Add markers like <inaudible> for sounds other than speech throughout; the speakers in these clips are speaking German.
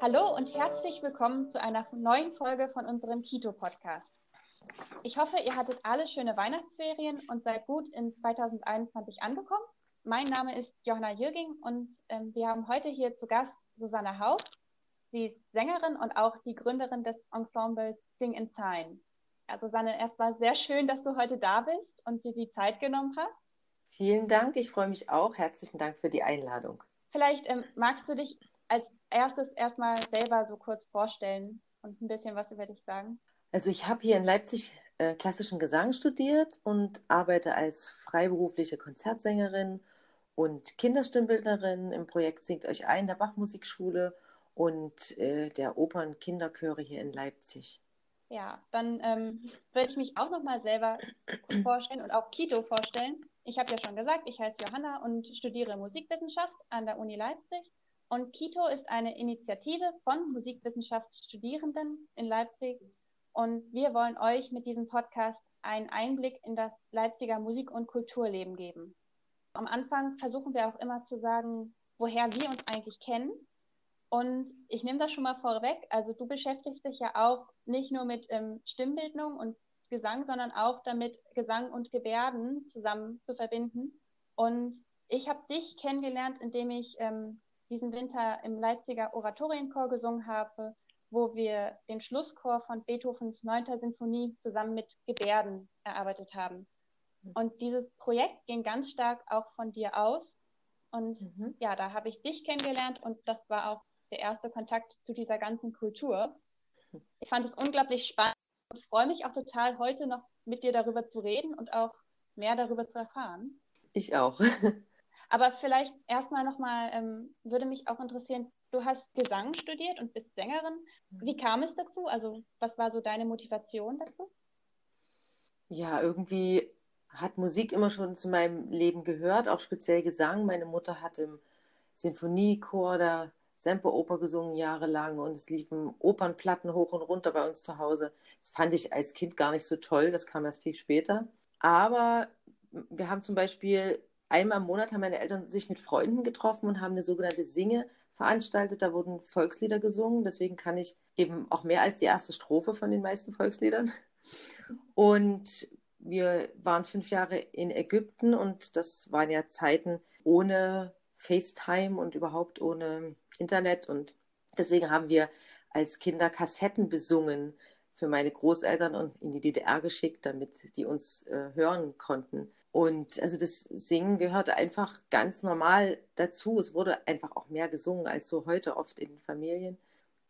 Hallo und herzlich willkommen zu einer neuen Folge von unserem Kito-Podcast. Ich hoffe, ihr hattet alle schöne Weihnachtsferien und seid gut in 2021 angekommen. Mein Name ist Johanna Jürging und ähm, wir haben heute hier zu Gast Susanne Haupt. Sie ist Sängerin und auch die Gründerin des Ensembles Sing in Sign. Ja, Susanne, erstmal sehr schön, dass du heute da bist und dir die Zeit genommen hast. Vielen Dank, ich freue mich auch. Herzlichen Dank für die Einladung. Vielleicht ähm, magst du dich als erstes erstmal selber so kurz vorstellen und ein bisschen was über dich sagen. Also ich habe hier in Leipzig äh, klassischen Gesang studiert und arbeite als freiberufliche Konzertsängerin und Kinderstimmbildnerin im Projekt Singt euch ein der Bachmusikschule und äh, der Opern-Kinderchöre hier in Leipzig. Ja, dann ähm, würde ich mich auch nochmal selber vorstellen und auch Kito vorstellen. Ich habe ja schon gesagt, ich heiße Johanna und studiere Musikwissenschaft an der Uni Leipzig. Und Kito ist eine Initiative von Musikwissenschaftsstudierenden in Leipzig. Und wir wollen euch mit diesem Podcast einen Einblick in das Leipziger Musik- und Kulturleben geben. Am Anfang versuchen wir auch immer zu sagen, woher wir uns eigentlich kennen und ich nehme das schon mal vorweg. Also du beschäftigst dich ja auch nicht nur mit ähm, Stimmbildung und Gesang, sondern auch damit, Gesang und Gebärden zusammen zu verbinden. Und ich habe dich kennengelernt, indem ich ähm, diesen Winter im Leipziger Oratorienchor gesungen habe, wo wir den Schlusschor von Beethovens 9. Sinfonie zusammen mit Gebärden erarbeitet haben. Mhm. Und dieses Projekt ging ganz stark auch von dir aus. Und mhm. ja, da habe ich dich kennengelernt und das war auch der erste Kontakt zu dieser ganzen Kultur. Ich fand es unglaublich spannend und freue mich auch total, heute noch mit dir darüber zu reden und auch mehr darüber zu erfahren. Ich auch. <laughs> Aber vielleicht erstmal nochmal, ähm, würde mich auch interessieren, du hast Gesang studiert und bist Sängerin. Wie kam es dazu? Also was war so deine Motivation dazu? Ja, irgendwie hat Musik immer schon zu meinem Leben gehört, auch speziell Gesang. Meine Mutter hat im Sinfoniechor da Semperoper gesungen jahrelang und es liefen Opernplatten hoch und runter bei uns zu Hause. Das fand ich als Kind gar nicht so toll, das kam erst viel später. Aber wir haben zum Beispiel einmal im Monat haben meine Eltern sich mit Freunden getroffen und haben eine sogenannte Singe veranstaltet. Da wurden Volkslieder gesungen. Deswegen kann ich eben auch mehr als die erste Strophe von den meisten Volksliedern. Und wir waren fünf Jahre in Ägypten und das waren ja Zeiten ohne FaceTime und überhaupt ohne Internet. Und deswegen haben wir als Kinder Kassetten besungen für meine Großeltern und in die DDR geschickt, damit die uns äh, hören konnten. Und also das Singen gehörte einfach ganz normal dazu. Es wurde einfach auch mehr gesungen als so heute oft in Familien.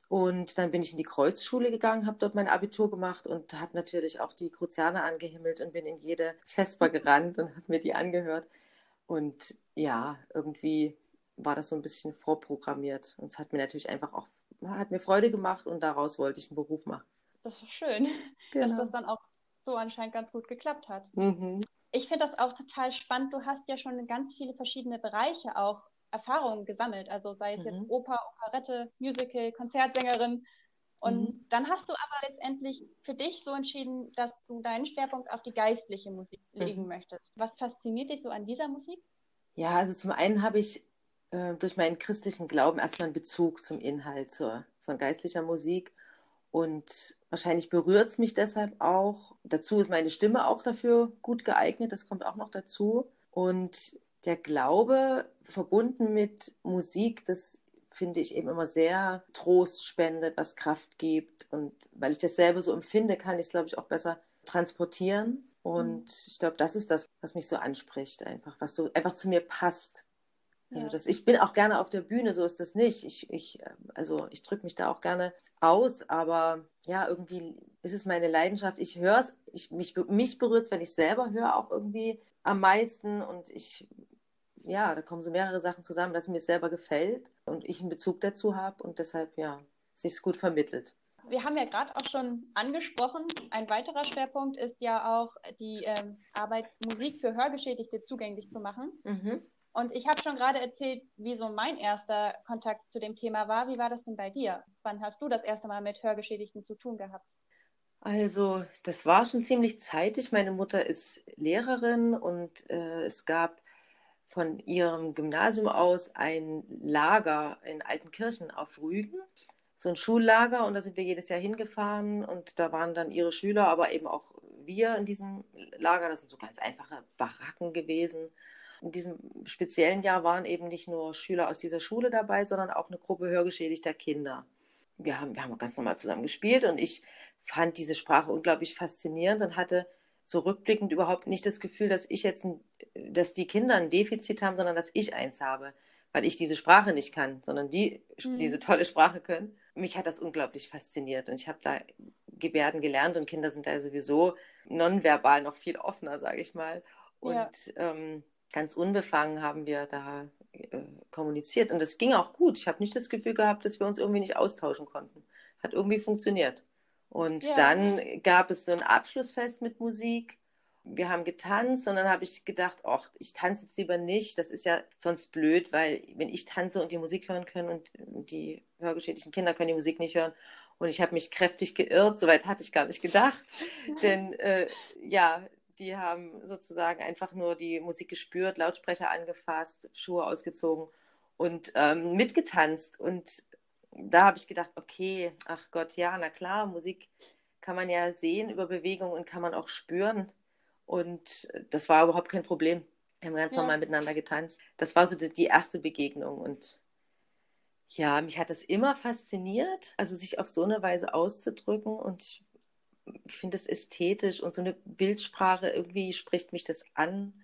Und dann bin ich in die Kreuzschule gegangen, habe dort mein Abitur gemacht und habe natürlich auch die Kruzianer angehimmelt und bin in jede Vesper gerannt und habe mir die angehört. Und ja, irgendwie war das so ein bisschen vorprogrammiert. Und es hat mir natürlich einfach auch, hat mir Freude gemacht und daraus wollte ich einen Beruf machen. Das ist schön, <laughs> genau. dass das dann auch so anscheinend ganz gut geklappt hat. Mhm. Ich finde das auch total spannend. Du hast ja schon in ganz viele verschiedene Bereiche auch Erfahrungen gesammelt. Also sei es mhm. jetzt Oper, Operette, Musical, Konzertsängerin. Und mhm. dann hast du aber letztendlich für dich so entschieden, dass du deinen Schwerpunkt auf die geistliche Musik legen mhm. möchtest. Was fasziniert dich so an dieser Musik? Ja, also zum einen habe ich äh, durch meinen christlichen Glauben erstmal einen Bezug zum Inhalt zur, von geistlicher Musik. Und wahrscheinlich berührt es mich deshalb auch. Dazu ist meine Stimme auch dafür gut geeignet. Das kommt auch noch dazu. Und der Glaube verbunden mit Musik, das finde ich eben immer sehr Trost spendet, was Kraft gibt. Und weil ich dasselbe so empfinde, kann ich es, glaube ich, auch besser transportieren. Und mhm. ich glaube, das ist das, was mich so anspricht, einfach, was so einfach zu mir passt. Also das, ich bin auch gerne auf der Bühne, so ist das nicht. Ich, ich, also ich drücke mich da auch gerne aus, aber ja, irgendwie ist es meine Leidenschaft. Ich höre es, ich, mich, mich berührt es, wenn ich selber höre, auch irgendwie am meisten. Und ich, ja, da kommen so mehrere Sachen zusammen, dass mir es selber gefällt und ich einen Bezug dazu habe und deshalb, ja, sich gut vermittelt. Wir haben ja gerade auch schon angesprochen, ein weiterer Schwerpunkt ist ja auch die ähm, Arbeit, Musik für Hörgeschädigte zugänglich zu machen. Mhm. Und ich habe schon gerade erzählt, wie so mein erster Kontakt zu dem Thema war. Wie war das denn bei dir? Wann hast du das erste Mal mit Hörgeschädigten zu tun gehabt? Also, das war schon ziemlich zeitig. Meine Mutter ist Lehrerin und äh, es gab von ihrem Gymnasium aus ein Lager in Altenkirchen auf Rügen, so ein Schullager und da sind wir jedes Jahr hingefahren und da waren dann ihre Schüler, aber eben auch wir in diesem Lager. Das sind so ganz einfache Baracken gewesen. In diesem speziellen Jahr waren eben nicht nur Schüler aus dieser Schule dabei, sondern auch eine Gruppe hörgeschädigter Kinder. Wir haben, wir haben ganz normal zusammen gespielt und ich fand diese Sprache unglaublich faszinierend und hatte so rückblickend überhaupt nicht das Gefühl, dass ich jetzt, ein, dass die Kinder ein Defizit haben, sondern dass ich eins habe, weil ich diese Sprache nicht kann, sondern die mhm. diese tolle Sprache können. Mich hat das unglaublich fasziniert und ich habe da Gebärden gelernt und Kinder sind da sowieso nonverbal noch viel offener, sage ich mal. Und ja. ähm, ganz unbefangen haben wir da äh, kommuniziert und das ging auch gut. Ich habe nicht das Gefühl gehabt, dass wir uns irgendwie nicht austauschen konnten. Hat irgendwie funktioniert. Und ja. dann gab es so ein Abschlussfest mit Musik. Wir haben getanzt und dann habe ich gedacht, ach, ich tanze jetzt lieber nicht. Das ist ja sonst blöd, weil wenn ich tanze und die Musik hören können und die hörgeschädigten Kinder können die Musik nicht hören. Und ich habe mich kräftig geirrt, soweit hatte ich gar nicht gedacht. <laughs> Denn äh, ja, die haben sozusagen einfach nur die Musik gespürt, Lautsprecher angefasst, Schuhe ausgezogen und ähm, mitgetanzt. Und da habe ich gedacht, okay, ach Gott, ja, na klar, Musik kann man ja sehen über Bewegung und kann man auch spüren. Und das war überhaupt kein Problem. Wir haben ganz ja. normal miteinander getanzt. Das war so die, die erste Begegnung. Und ja, mich hat das immer fasziniert, also sich auf so eine Weise auszudrücken. Und ich finde es ästhetisch und so eine Bildsprache, irgendwie spricht mich das an.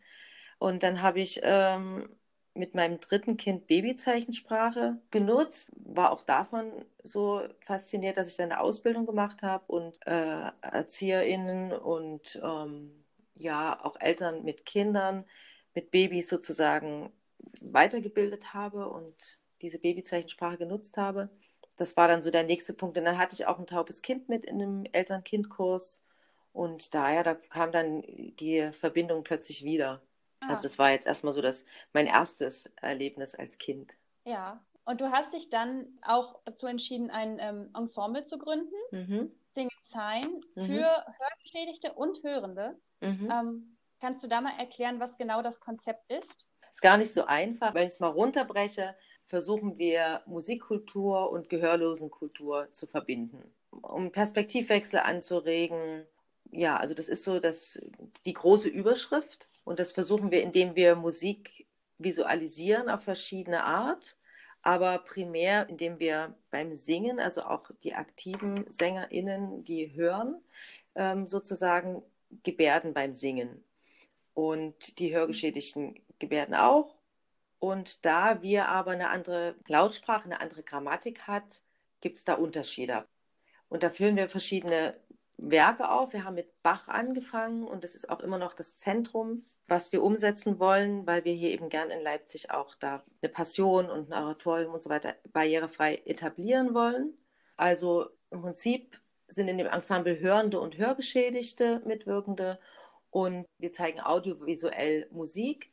Und dann habe ich ähm, mit meinem dritten Kind Babyzeichensprache genutzt, war auch davon so fasziniert, dass ich dann eine Ausbildung gemacht habe und äh, ErzieherInnen und ähm, ja auch Eltern mit Kindern, mit Babys sozusagen weitergebildet habe und diese Babyzeichensprache genutzt habe. Das war dann so der nächste Punkt. Und dann hatte ich auch ein taubes Kind mit in einem Eltern-Kind-Kurs. Und daher, da kam dann die Verbindung plötzlich wieder. Ah. Also das war jetzt erstmal so das, mein erstes Erlebnis als Kind. Ja, und du hast dich dann auch dazu entschieden, ein ähm, Ensemble zu gründen, mhm. Sing Sign, mhm. für Hörgeschädigte und Hörende. Mhm. Ähm, kannst du da mal erklären, was genau das Konzept ist? Ist gar nicht so einfach. Wenn ich es mal runterbreche, versuchen wir Musikkultur und Gehörlosenkultur zu verbinden, um Perspektivwechsel anzuregen. Ja, also das ist so das, die große Überschrift. Und das versuchen wir, indem wir Musik visualisieren auf verschiedene Art, aber primär, indem wir beim Singen, also auch die aktiven SängerInnen, die hören, ähm, sozusagen Gebärden beim Singen. Und die Hörgeschädigten Gebärden auch. Und da wir aber eine andere Lautsprache, eine andere Grammatik hat, gibt es da Unterschiede. Und da führen wir verschiedene Werke auf. Wir haben mit Bach angefangen und das ist auch immer noch das Zentrum, was wir umsetzen wollen, weil wir hier eben gern in Leipzig auch da eine Passion und ein Oratorium und so weiter barrierefrei etablieren wollen. Also im Prinzip sind in dem Ensemble Hörende und Hörgeschädigte Mitwirkende und wir zeigen audiovisuell Musik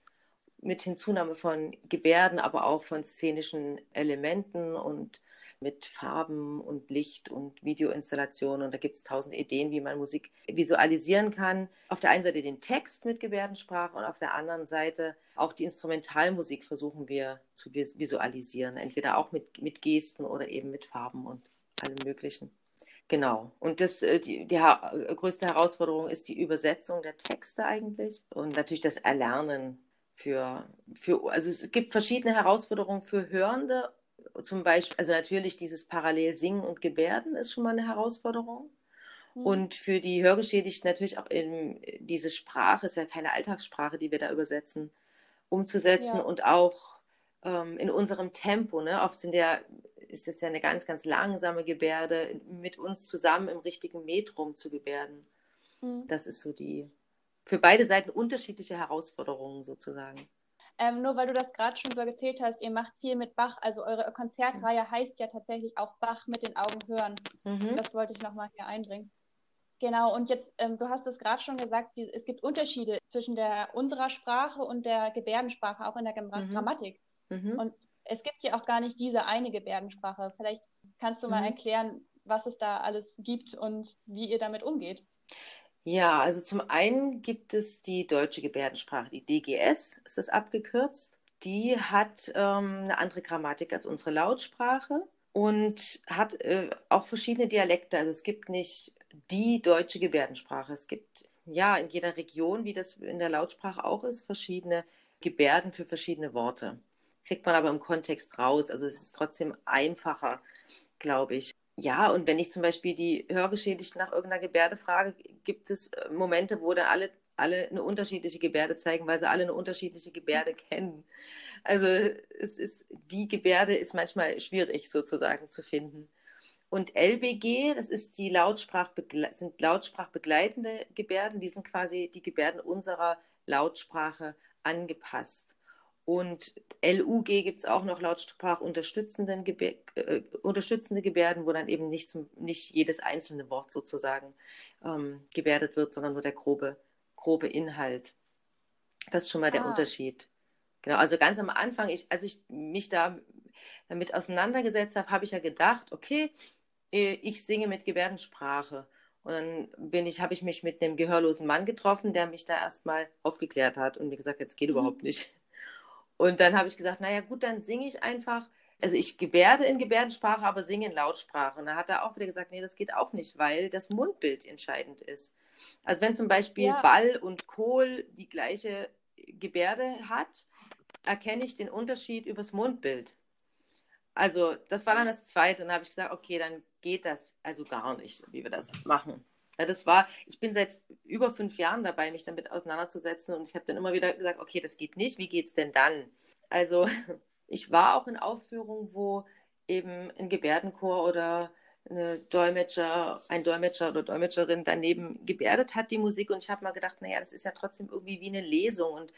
mit Hinzunahme von Gebärden, aber auch von szenischen Elementen und mit Farben und Licht und Videoinstallationen. Und da gibt es tausend Ideen, wie man Musik visualisieren kann. Auf der einen Seite den Text mit Gebärdensprache und auf der anderen Seite auch die Instrumentalmusik versuchen wir zu visualisieren. Entweder auch mit, mit Gesten oder eben mit Farben und allem Möglichen. Genau. Und das, äh, die, die größte Herausforderung ist die Übersetzung der Texte eigentlich und natürlich das Erlernen für, für, also es gibt verschiedene Herausforderungen für Hörende zum Beispiel, also natürlich dieses Parallel Singen und Gebärden ist schon mal eine Herausforderung. Mhm. Und für die Hörgeschädigten natürlich auch in, diese Sprache, ist ja keine Alltagssprache, die wir da übersetzen, umzusetzen ja. und auch ähm, in unserem Tempo. Ne? Oft sind ja, ist es ja eine ganz, ganz langsame Gebärde, mit uns zusammen im richtigen Metrum zu gebärden. Mhm. Das ist so die, für beide Seiten unterschiedliche Herausforderungen sozusagen. Ähm, nur weil du das gerade schon so erzählt hast, ihr macht viel mit Bach, also eure Konzertreihe heißt ja tatsächlich auch Bach mit den Augen hören. Mhm. Das wollte ich nochmal hier einbringen. Genau, und jetzt, ähm, du hast es gerade schon gesagt, die, es gibt Unterschiede zwischen der unserer Sprache und der Gebärdensprache, auch in der mhm. Grammatik. Mhm. Und es gibt ja auch gar nicht diese eine Gebärdensprache. Vielleicht kannst du mal mhm. erklären, was es da alles gibt und wie ihr damit umgeht. Ja, also zum einen gibt es die deutsche Gebärdensprache, die DGS ist das abgekürzt. Die hat ähm, eine andere Grammatik als unsere Lautsprache und hat äh, auch verschiedene Dialekte. Also es gibt nicht die deutsche Gebärdensprache. Es gibt ja in jeder Region, wie das in der Lautsprache auch ist, verschiedene Gebärden für verschiedene Worte. Kriegt man aber im Kontext raus. Also es ist trotzdem einfacher, glaube ich. Ja, und wenn ich zum Beispiel die Hörgeschädigten nach irgendeiner Gebärde frage, gibt es äh, Momente, wo dann alle, alle eine unterschiedliche Gebärde zeigen, weil sie alle eine unterschiedliche Gebärde <laughs> kennen. Also es ist, die Gebärde ist manchmal schwierig sozusagen zu finden. Und LBG, das ist die Lautsprachbegle sind lautsprachbegleitende Gebärden, die sind quasi die Gebärden unserer Lautsprache angepasst. Und LUG gibt es auch noch lautsprachunterstützende Gebär, äh, unterstützende Gebärden, wo dann eben nicht, zum, nicht jedes einzelne Wort sozusagen ähm, gebärdet wird, sondern nur der grobe, grobe Inhalt. Das ist schon mal ah. der Unterschied. Genau, also ganz am Anfang, ich, als ich mich da damit auseinandergesetzt habe, habe ich ja gedacht, okay, äh, ich singe mit Gebärdensprache. Und dann bin ich, habe ich mich mit einem gehörlosen Mann getroffen, der mich da erstmal aufgeklärt hat und mir gesagt, jetzt geht mhm. überhaupt nicht. Und dann habe ich gesagt, naja gut, dann singe ich einfach. Also ich gebärde in Gebärdensprache, aber singe in Lautsprache. Und dann hat er auch wieder gesagt, nee, das geht auch nicht, weil das Mundbild entscheidend ist. Also wenn zum Beispiel ja. Ball und Kohl die gleiche Gebärde hat, erkenne ich den Unterschied übers Mundbild. Also das war dann das Zweite. Und dann habe ich gesagt, okay, dann geht das also gar nicht, wie wir das machen. Ja, das war, ich bin seit über fünf Jahren dabei, mich damit auseinanderzusetzen und ich habe dann immer wieder gesagt, okay, das geht nicht, wie geht es denn dann? Also <laughs> ich war auch in Aufführungen, wo eben ein Gebärdenchor oder eine Dolmetscher, ein Dolmetscher oder Dolmetscherin daneben gebärdet hat die Musik und ich habe mal gedacht, naja, das ist ja trotzdem irgendwie wie eine Lesung und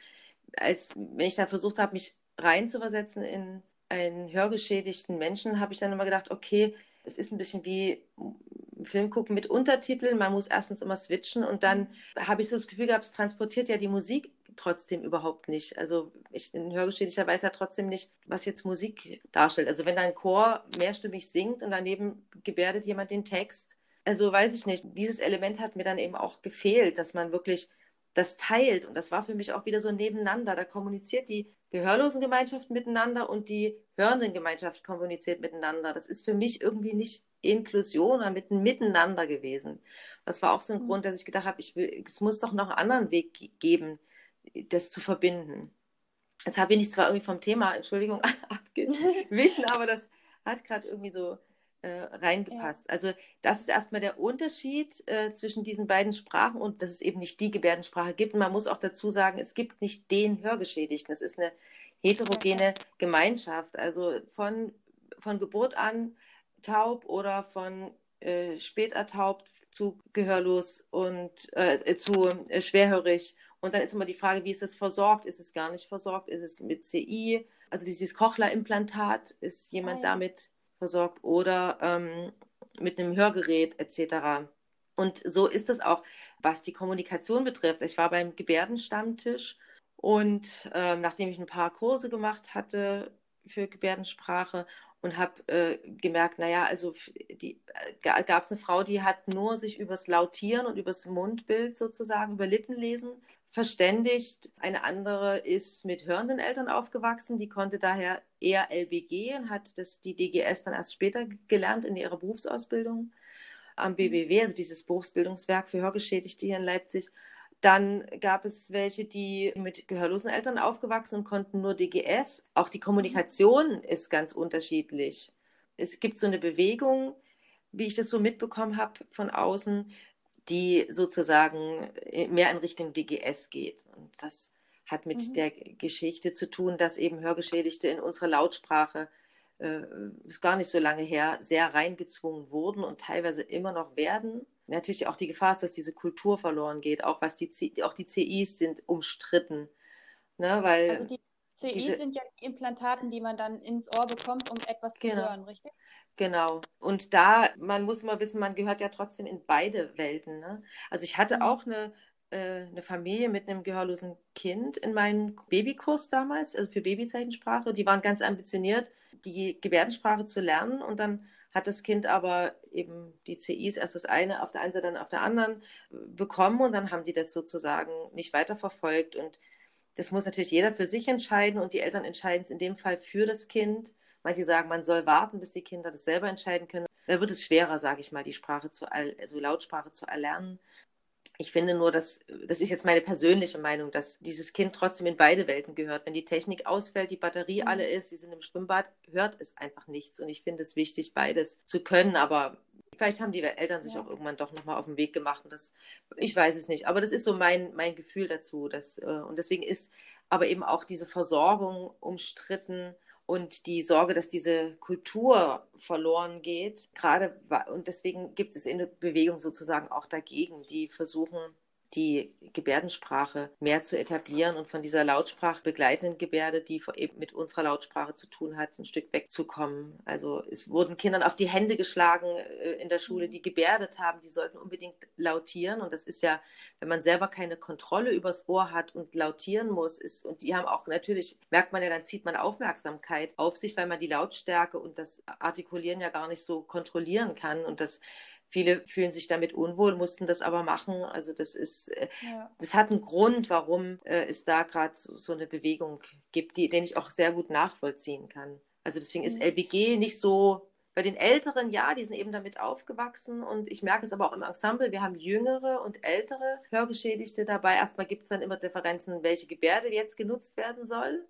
als wenn ich da versucht habe, mich reinzuversetzen in einen hörgeschädigten Menschen, habe ich dann immer gedacht, okay, es ist ein bisschen wie Film gucken mit Untertiteln. Man muss erstens immer switchen und dann habe ich so das Gefühl gehabt, es transportiert ja die Musik trotzdem überhaupt nicht. Also ich, ein Hörgeschädigter weiß ja trotzdem nicht, was jetzt Musik darstellt. Also wenn da ein Chor mehrstimmig singt und daneben gebärdet jemand den Text, also weiß ich nicht. Dieses Element hat mir dann eben auch gefehlt, dass man wirklich das teilt. Und das war für mich auch wieder so nebeneinander. Da kommuniziert die Gehörlosengemeinschaft miteinander und die Hörenden-Gemeinschaft kommuniziert miteinander. Das ist für mich irgendwie nicht Inklusion, sondern mit Miteinander gewesen. Das war auch so ein mhm. Grund, dass ich gedacht habe, ich will, es muss doch noch einen anderen Weg geben, das zu verbinden. Jetzt habe ich zwar irgendwie vom Thema, Entschuldigung, <laughs> abgewichen, <laughs> aber das hat gerade irgendwie so äh, reingepasst. Ja. Also das ist erstmal der Unterschied äh, zwischen diesen beiden Sprachen und dass es eben nicht die Gebärdensprache gibt. Und man muss auch dazu sagen, es gibt nicht den Hörgeschädigten. Es ist eine heterogene Gemeinschaft. Also von, von Geburt an taub oder von äh, später taub zu gehörlos und äh, zu äh, schwerhörig. Und dann ist immer die Frage, wie ist das versorgt? Ist es gar nicht versorgt? Ist es mit CI? Also dieses Cochlea-Implantat, ist jemand ah, ja. damit versorgt oder ähm, mit einem Hörgerät etc. Und so ist es auch, was die Kommunikation betrifft. Ich war beim Gebärdenstammtisch und äh, nachdem ich ein paar Kurse gemacht hatte für Gebärdensprache und habe äh, gemerkt, naja, also äh, gab es eine Frau, die hat nur sich übers Lautieren und übers Mundbild sozusagen, über Lippenlesen verständigt. Eine andere ist mit hörenden Eltern aufgewachsen, die konnte daher eher LBG und hat das, die DGS dann erst später gelernt in ihrer Berufsausbildung am BBW, also dieses Berufsbildungswerk für Hörgeschädigte hier in Leipzig. Dann gab es welche, die mit gehörlosen Eltern aufgewachsen und konnten nur DGS. Auch die Kommunikation ist ganz unterschiedlich. Es gibt so eine Bewegung, wie ich das so mitbekommen habe von außen, die sozusagen mehr in Richtung DGS geht. Und das hat mit mhm. der Geschichte zu tun, dass eben Hörgeschädigte in unsere Lautsprache äh, ist gar nicht so lange her, sehr reingezwungen wurden und teilweise immer noch werden. Natürlich auch die Gefahr ist, dass diese Kultur verloren geht, auch was die C auch die CIs sind umstritten. Ne, weil also die CIs diese, sind ja die Implantaten, die man dann ins Ohr bekommt, um etwas zu genau. hören, richtig? Genau. Und da, man muss mal wissen, man gehört ja trotzdem in beide Welten. Ne? Also ich hatte mhm. auch eine, eine Familie mit einem gehörlosen Kind in meinem Babykurs damals, also für Babyzeichensprache. Die waren ganz ambitioniert, die Gebärdensprache zu lernen. Und dann hat das Kind aber eben die CIs erst das eine auf der einen Seite, dann auf der anderen äh, bekommen. Und dann haben die das sozusagen nicht weiterverfolgt. Und das muss natürlich jeder für sich entscheiden. Und die Eltern entscheiden es in dem Fall für das Kind. Manche sagen, man soll warten, bis die Kinder das selber entscheiden können. Da wird es schwerer, sage ich mal, die Sprache zu, also Lautsprache zu erlernen. Ich finde nur, dass, das ist jetzt meine persönliche Meinung, dass dieses Kind trotzdem in beide Welten gehört. Wenn die Technik ausfällt, die Batterie mhm. alle ist, sie sind im Schwimmbad, hört es einfach nichts. Und ich finde es wichtig, beides zu können. Aber vielleicht haben die Eltern sich ja. auch irgendwann doch nochmal auf den Weg gemacht. Und das, ich weiß es nicht. Aber das ist so mein, mein Gefühl dazu. Dass, äh, und deswegen ist aber eben auch diese Versorgung umstritten und die Sorge, dass diese Kultur verloren geht. Gerade und deswegen gibt es in der Bewegung sozusagen auch dagegen, die versuchen, die Gebärdensprache mehr zu etablieren und von dieser Lautsprache begleitenden Gebärde, die eben mit unserer Lautsprache zu tun hat, ein Stück wegzukommen. Also es wurden Kindern auf die Hände geschlagen äh, in der Schule, die gebärdet haben, die sollten unbedingt lautieren. Und das ist ja, wenn man selber keine Kontrolle übers Ohr hat und lautieren muss, ist, und die haben auch natürlich, merkt man ja, dann zieht man Aufmerksamkeit auf sich, weil man die Lautstärke und das Artikulieren ja gar nicht so kontrollieren kann. Und das Viele fühlen sich damit unwohl, mussten das aber machen. Also das ist, äh, ja. das hat einen Grund, warum äh, es da gerade so, eine Bewegung gibt, die, den ich auch sehr gut nachvollziehen kann. Also deswegen ist mhm. LBG nicht so, bei den Älteren, ja, die sind eben damit aufgewachsen und ich merke es aber auch im Ensemble, wir haben jüngere und ältere Hörgeschädigte dabei. Erstmal gibt es dann immer Differenzen, welche Gebärde jetzt genutzt werden soll.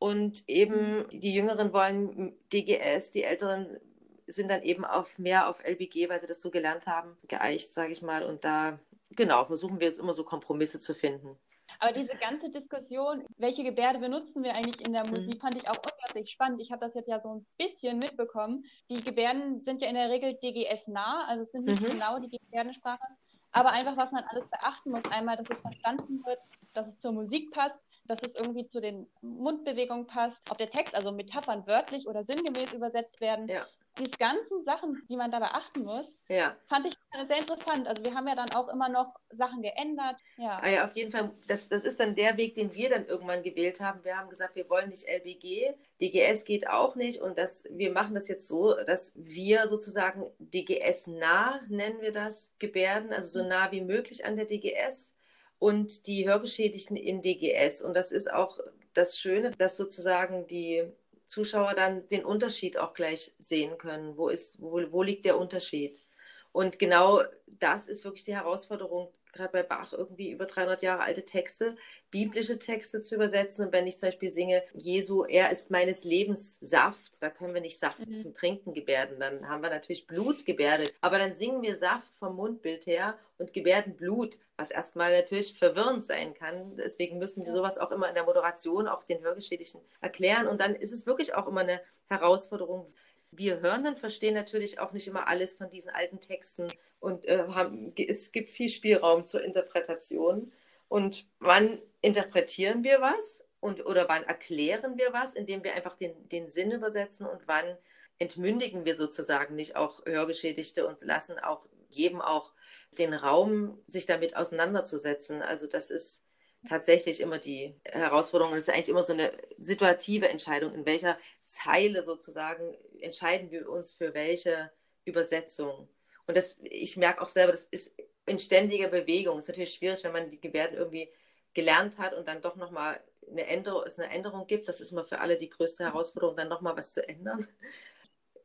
Und eben mhm. die Jüngeren wollen DGS, die Älteren sind dann eben auf mehr auf LBG, weil sie das so gelernt haben, geeicht, sage ich mal. Und da, genau, versuchen wir jetzt immer so Kompromisse zu finden. Aber diese ganze Diskussion, welche Gebärde benutzen wir eigentlich in der mhm. Musik, fand ich auch unglaublich spannend. Ich habe das jetzt ja so ein bisschen mitbekommen. Die Gebärden sind ja in der Regel DGS-nah, also es sind nicht mhm. genau die Gebärdensprache. Aber einfach, was man alles beachten muss, einmal, dass es verstanden wird, dass es zur Musik passt, dass es irgendwie zu den Mundbewegungen passt, ob der Text, also Metaphern wörtlich oder sinngemäß übersetzt werden. Ja diese ganzen Sachen, die man da beachten muss, ja. fand ich sehr interessant. Also wir haben ja dann auch immer noch Sachen geändert. Ja, ah ja auf jeden Fall. Das, das ist dann der Weg, den wir dann irgendwann gewählt haben. Wir haben gesagt, wir wollen nicht LBG. DGS geht auch nicht. Und das, wir machen das jetzt so, dass wir sozusagen DGS-nah, nennen wir das, Gebärden, also so nah wie möglich an der DGS und die Hörgeschädigten in DGS. Und das ist auch das Schöne, dass sozusagen die Zuschauer dann den Unterschied auch gleich sehen können. Wo, ist, wo, wo liegt der Unterschied? Und genau das ist wirklich die Herausforderung, gerade bei Bach irgendwie über 300 Jahre alte Texte, biblische Texte zu übersetzen. Und wenn ich zum Beispiel singe, Jesu, er ist meines Lebens Saft, da können wir nicht Saft mhm. zum Trinken gebärden, dann haben wir natürlich Blut gebärdet. Aber dann singen wir Saft vom Mundbild her und gebärden Blut, was erstmal natürlich verwirrend sein kann. Deswegen müssen wir sowas auch immer in der Moderation auch den Hörgeschädigten erklären. Und dann ist es wirklich auch immer eine Herausforderung, wir Hörenden verstehen natürlich auch nicht immer alles von diesen alten Texten und äh, haben, es gibt viel Spielraum zur Interpretation. Und wann interpretieren wir was und, oder wann erklären wir was, indem wir einfach den, den Sinn übersetzen und wann entmündigen wir sozusagen nicht auch Hörgeschädigte und lassen auch, geben auch den Raum, sich damit auseinanderzusetzen. Also das ist tatsächlich immer die Herausforderung. Es ist eigentlich immer so eine situative Entscheidung, in welcher Zeile sozusagen entscheiden wir uns für welche Übersetzung. Und das, ich merke auch selber, das ist in ständiger Bewegung. Es ist natürlich schwierig, wenn man die Gebärden irgendwie gelernt hat und dann doch nochmal eine Änderung, es eine Änderung gibt. Das ist immer für alle die größte Herausforderung, dann nochmal was zu ändern. <laughs>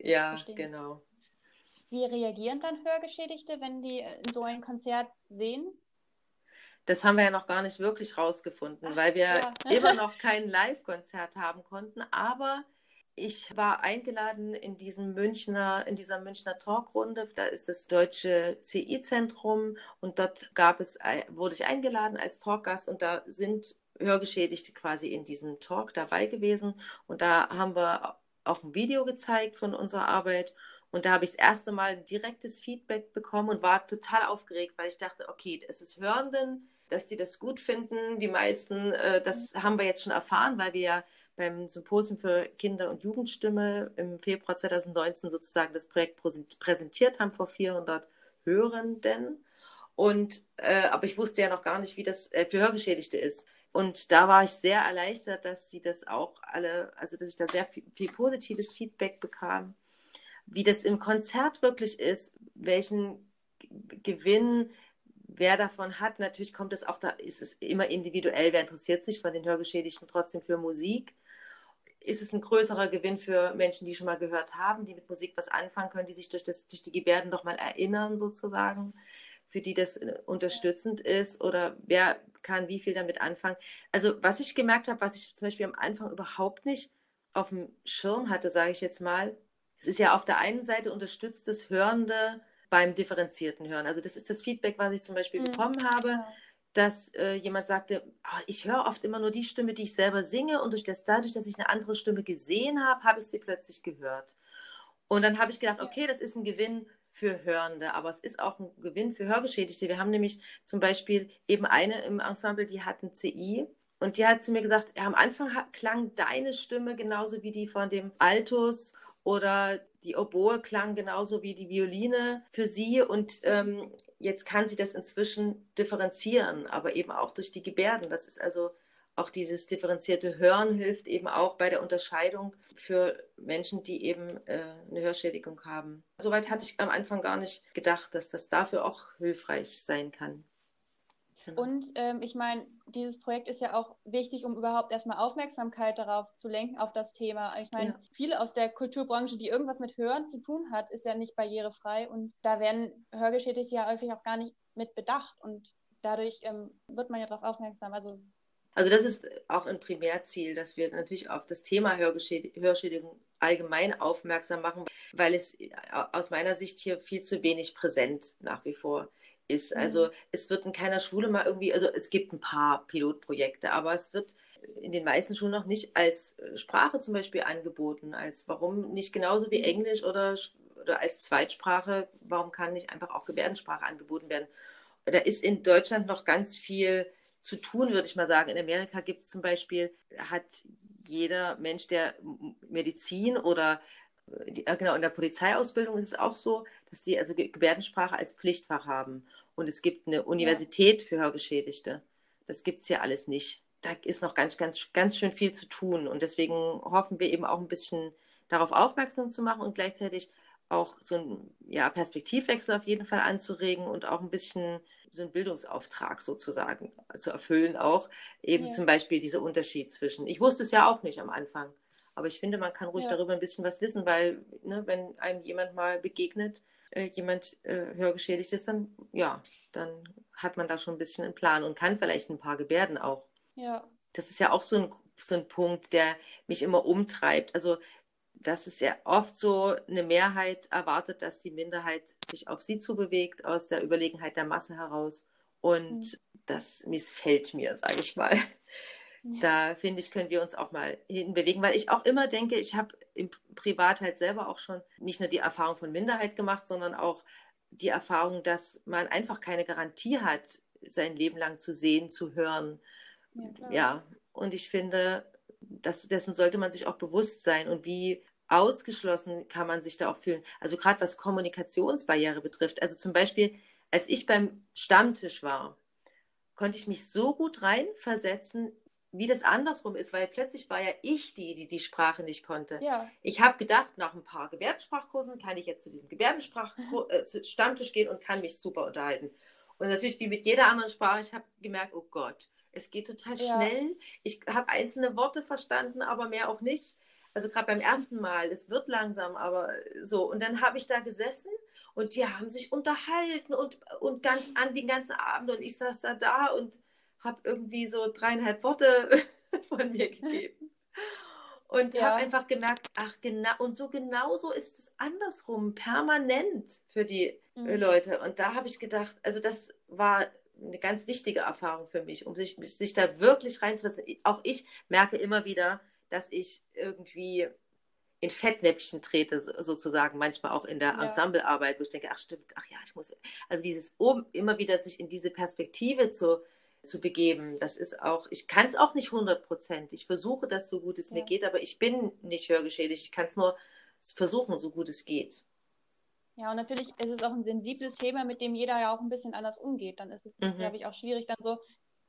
Ja, Verstehen. genau. Wie reagieren dann Hörgeschädigte, wenn die so ein Konzert sehen? Das haben wir ja noch gar nicht wirklich rausgefunden, weil wir ja. <laughs> immer noch kein Live-Konzert haben konnten. Aber ich war eingeladen in diesem Münchner, in dieser Münchner Talkrunde. Da ist das Deutsche CI-Zentrum und dort gab es, wurde ich eingeladen als Talkgast und da sind Hörgeschädigte quasi in diesem Talk dabei gewesen. Und da haben wir auch ein Video gezeigt von unserer Arbeit. Und da habe ich das erste Mal direktes Feedback bekommen und war total aufgeregt, weil ich dachte, okay, es ist Hörenden, dass die das gut finden. Die meisten, äh, das haben wir jetzt schon erfahren, weil wir ja beim Symposium für Kinder- und Jugendstimme im Februar 2019 sozusagen das Projekt präsentiert haben vor 400 Hörenden. Und, äh, aber ich wusste ja noch gar nicht, wie das äh, für Hörgeschädigte ist. Und da war ich sehr erleichtert, dass sie das auch alle, also dass ich da sehr viel, viel positives Feedback bekam, wie das im Konzert wirklich ist, welchen Gewinn wer davon hat. Natürlich kommt es auch, da ist es immer individuell, wer interessiert sich von den Hörgeschädigten trotzdem für Musik. Ist es ein größerer Gewinn für Menschen, die schon mal gehört haben, die mit Musik was anfangen können, die sich durch, das, durch die Gebärden noch mal erinnern sozusagen, für die das äh, unterstützend ist oder wer kann wie viel damit anfangen. Also was ich gemerkt habe, was ich zum Beispiel am Anfang überhaupt nicht auf dem Schirm hatte, sage ich jetzt mal, es ist ja auf der einen Seite unterstützt das Hörende beim differenzierten Hören. Also das ist das Feedback, was ich zum Beispiel mhm. bekommen habe, dass äh, jemand sagte, oh, ich höre oft immer nur die Stimme, die ich selber singe und durch das, dadurch, dass ich eine andere Stimme gesehen habe, habe ich sie plötzlich gehört. Und dann habe ich gedacht, okay, das ist ein Gewinn für Hörende, aber es ist auch ein Gewinn für Hörgeschädigte. Wir haben nämlich zum Beispiel eben eine im Ensemble, die hat ein CI und die hat zu mir gesagt, ja, am Anfang klang deine Stimme genauso wie die von dem Altus oder die Oboe klang genauso wie die Violine für sie und ähm, jetzt kann sie das inzwischen differenzieren, aber eben auch durch die Gebärden. Das ist also auch dieses differenzierte Hören hilft eben auch bei der Unterscheidung für Menschen, die eben äh, eine Hörschädigung haben. Soweit hatte ich am Anfang gar nicht gedacht, dass das dafür auch hilfreich sein kann. Genau. Und ähm, ich meine, dieses Projekt ist ja auch wichtig, um überhaupt erstmal Aufmerksamkeit darauf zu lenken, auf das Thema. Ich meine, ja. viele aus der Kulturbranche, die irgendwas mit Hören zu tun hat, ist ja nicht barrierefrei und da werden Hörgeschädigte ja häufig auch gar nicht mit bedacht und dadurch ähm, wird man ja darauf aufmerksam. Also also das ist auch ein Primärziel, dass wir natürlich auf das Thema Hörschädigung allgemein aufmerksam machen, weil es aus meiner Sicht hier viel zu wenig präsent nach wie vor ist. Mhm. Also es wird in keiner Schule mal irgendwie, also es gibt ein paar Pilotprojekte, aber es wird in den meisten Schulen noch nicht als äh, Sprache zum Beispiel angeboten, als warum nicht genauso wie mhm. Englisch oder, oder als Zweitsprache, warum kann nicht einfach auch Gebärdensprache angeboten werden? Da ist in Deutschland noch ganz viel zu tun, würde ich mal sagen. In Amerika gibt es zum Beispiel, hat jeder Mensch, der Medizin oder äh, genau, in der Polizeiausbildung ist es auch so, dass die also Gebärdensprache als Pflichtfach haben. Und es gibt eine Universität ja. für Hörgeschädigte. Das gibt es hier alles nicht. Da ist noch ganz, ganz, ganz schön viel zu tun. Und deswegen hoffen wir eben auch ein bisschen darauf aufmerksam zu machen und gleichzeitig auch so einen ja, Perspektivwechsel auf jeden Fall anzuregen und auch ein bisschen so einen Bildungsauftrag sozusagen zu erfüllen, auch eben ja. zum Beispiel dieser Unterschied zwischen. Ich wusste es ja auch nicht am Anfang, aber ich finde, man kann ruhig ja. darüber ein bisschen was wissen, weil ne, wenn einem jemand mal begegnet, äh, jemand äh, hörgeschädigt ist, dann ja, dann hat man da schon ein bisschen einen Plan und kann vielleicht ein paar Gebärden auch. Ja. Das ist ja auch so ein, so ein Punkt, der mich immer umtreibt. Also dass es ja oft so eine Mehrheit erwartet, dass die Minderheit sich auf sie zubewegt, aus der Überlegenheit der Masse heraus. Und mhm. das missfällt mir, sage ich mal. Ja. Da finde ich, können wir uns auch mal hinbewegen, weil ich auch immer denke, ich habe im Privat halt selber auch schon nicht nur die Erfahrung von Minderheit gemacht, sondern auch die Erfahrung, dass man einfach keine Garantie hat, sein Leben lang zu sehen, zu hören. Ja, ja. und ich finde, das, dessen sollte man sich auch bewusst sein und wie ausgeschlossen kann man sich da auch fühlen. Also gerade was Kommunikationsbarriere betrifft. Also zum Beispiel, als ich beim Stammtisch war, konnte ich mich so gut reinversetzen, wie das andersrum ist, weil plötzlich war ja ich die, die die Sprache nicht konnte. Ja. Ich habe gedacht, nach ein paar Gebärdensprachkursen kann ich jetzt zu diesem Gebärdensprach-Stammtisch äh, gehen und kann mich super unterhalten. Und natürlich wie mit jeder anderen Sprache, ich habe gemerkt, oh Gott, es geht total ja. schnell. Ich habe einzelne Worte verstanden, aber mehr auch nicht. Also gerade beim ersten Mal, es wird langsam, aber so. Und dann habe ich da gesessen und die haben sich unterhalten und, und ganz an den ganzen Abend und ich saß da da und habe irgendwie so dreieinhalb Worte <laughs> von mir gegeben. Und ja. habe einfach gemerkt, ach genau, und so genauso ist es andersrum, permanent für die mhm. Leute. Und da habe ich gedacht, also das war eine ganz wichtige Erfahrung für mich, um sich, sich da wirklich reinzusetzen. Auch ich merke immer wieder, dass ich irgendwie in Fettnäpfchen trete, sozusagen, manchmal auch in der ja. Ensemblearbeit, wo ich denke, ach stimmt, ach ja, ich muss, also dieses oben immer wieder sich in diese Perspektive zu zu begeben. Das ist auch, ich kann es auch nicht 100 Prozent. Ich versuche das so gut es ja. mir geht, aber ich bin nicht hörgeschädigt. Ich kann es nur versuchen, so gut es geht. Ja, und natürlich ist es auch ein sensibles Thema, mit dem jeder ja auch ein bisschen anders umgeht. Dann ist es, mhm. glaube ich, auch schwierig, dann so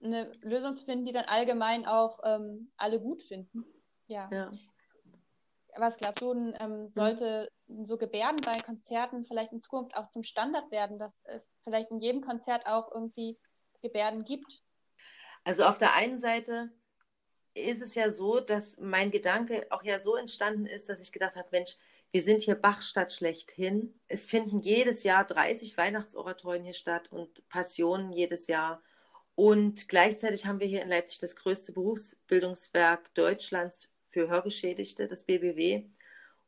eine Lösung zu finden, die dann allgemein auch ähm, alle gut finden. Ja. ja. Was glaubst du, ähm, mhm. sollte so Gebärden bei Konzerten vielleicht in Zukunft auch zum Standard werden, dass es vielleicht in jedem Konzert auch irgendwie Gebärden gibt? Also auf der einen Seite ist es ja so, dass mein Gedanke auch ja so entstanden ist, dass ich gedacht habe, Mensch, wir sind hier Bachstadt schlechthin. Es finden jedes Jahr 30 Weihnachtsoratorien hier statt und Passionen jedes Jahr. Und gleichzeitig haben wir hier in Leipzig das größte Berufsbildungswerk Deutschlands für Hörgeschädigte, das BBW.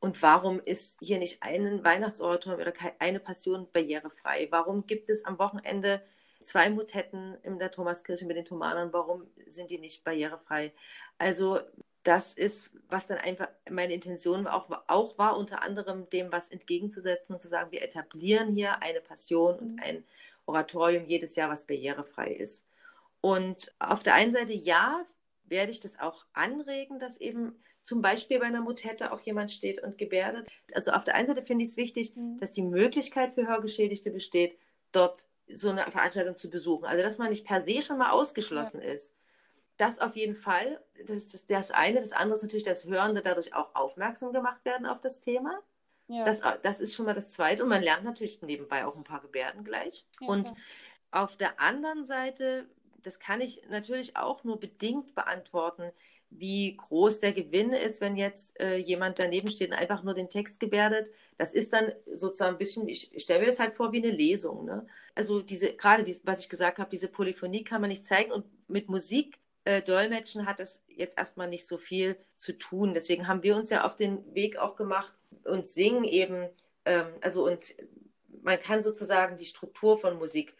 Und warum ist hier nicht ein Weihnachtsoratorium oder eine Passion barrierefrei? Warum gibt es am Wochenende zwei Motetten in der Thomaskirche mit den Thomanern? Warum sind die nicht barrierefrei? Also das ist, was dann einfach meine Intention auch, auch war, unter anderem dem was entgegenzusetzen und zu sagen, wir etablieren hier eine Passion und ein Oratorium jedes Jahr, was barrierefrei ist. Und auf der einen Seite, ja, werde ich das auch anregen, dass eben zum Beispiel bei einer Motette auch jemand steht und gebärdet. Also auf der einen Seite finde ich es wichtig, mhm. dass die Möglichkeit für Hörgeschädigte besteht, dort so eine Veranstaltung zu besuchen. Also dass man nicht per se schon mal ausgeschlossen ja. ist. Das auf jeden Fall, das ist das, das, eine. Das andere ist natürlich, dass Hörende dadurch auch aufmerksam gemacht werden auf das Thema. Ja. Das, das ist schon mal das Zweite. Und man lernt natürlich nebenbei auch ein paar Gebärden gleich. Ja, und klar. auf der anderen Seite das kann ich natürlich auch nur bedingt beantworten, wie groß der Gewinn ist, wenn jetzt äh, jemand daneben steht und einfach nur den Text gebärdet. Das ist dann sozusagen ein bisschen, ich, stelle mir das halt vor wie eine Lesung. Ne? Also diese, gerade dies, was ich gesagt habe, diese Polyphonie kann man nicht zeigen und mit Musik äh, Dolmetschen hat das jetzt erstmal nicht so viel zu tun. Deswegen haben wir uns ja auf den Weg auch gemacht und singen eben, ähm, also und man kann sozusagen die Struktur von Musik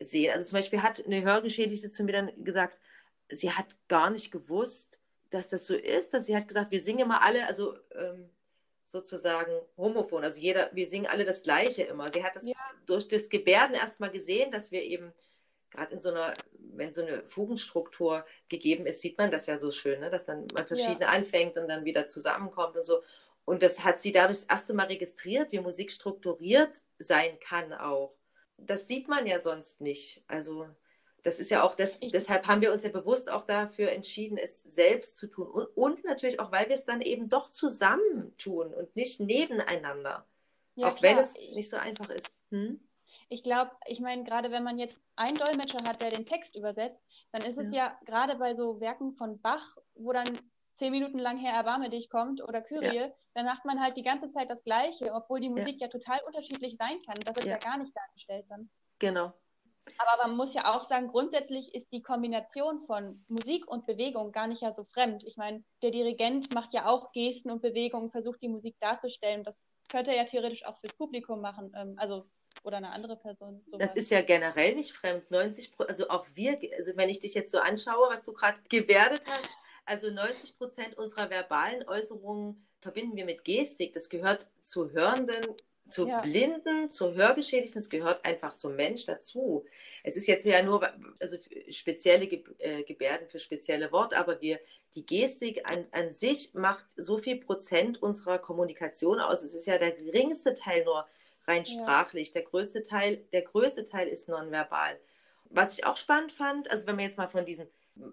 sehen. Also zum Beispiel hat eine Hörgeschädigte zu mir dann gesagt, sie hat gar nicht gewusst, dass das so ist, dass sie hat gesagt, wir singen immer alle, also ähm, sozusagen homophon, also jeder, wir singen alle das Gleiche immer. Sie hat das ja. durch das Gebärden erstmal gesehen, dass wir eben gerade in so einer, wenn so eine Fugenstruktur gegeben ist, sieht man das ja so schön, ne? dass dann man verschiedene ja. anfängt und dann wieder zusammenkommt und so. Und das hat sie dadurch das erste Mal registriert, wie Musik strukturiert sein kann auch das sieht man ja sonst nicht. Also das ist ja auch, das, deshalb haben wir uns ja bewusst auch dafür entschieden, es selbst zu tun. Und, und natürlich auch, weil wir es dann eben doch zusammen tun und nicht nebeneinander. Ja, auch klar. wenn es nicht so einfach ist. Hm? Ich glaube, ich meine, gerade wenn man jetzt einen Dolmetscher hat, der den Text übersetzt, dann ist es ja, ja gerade bei so Werken von Bach, wo dann zehn Minuten lang Herr Erbarme dich kommt oder Kyrie, ja. dann macht man halt die ganze Zeit das Gleiche, obwohl die Musik ja, ja total unterschiedlich sein kann. Das ist ja. ja gar nicht dargestellt dann. Genau. Aber man muss ja auch sagen, grundsätzlich ist die Kombination von Musik und Bewegung gar nicht ja so fremd. Ich meine, der Dirigent macht ja auch Gesten und Bewegungen, versucht die Musik darzustellen. Das könnte er ja theoretisch auch fürs Publikum machen. Ähm, also oder eine andere Person. Sowas. Das ist ja generell nicht fremd. 90 also auch wir, also wenn ich dich jetzt so anschaue, was du gerade gebärdet hast, also 90 Prozent unserer verbalen Äußerungen verbinden wir mit Gestik. Das gehört zu Hörenden, zu ja. Blinden, zu Hörgeschädigten. Das gehört einfach zum Mensch dazu. Es ist jetzt ja nur also spezielle äh, Gebärden für spezielle Worte, aber wir, die Gestik an, an sich macht so viel Prozent unserer Kommunikation aus. Es ist ja der geringste Teil nur rein sprachlich. Ja. Der größte Teil, der größte Teil ist nonverbal. Was ich auch spannend fand, also wenn man jetzt mal von diesen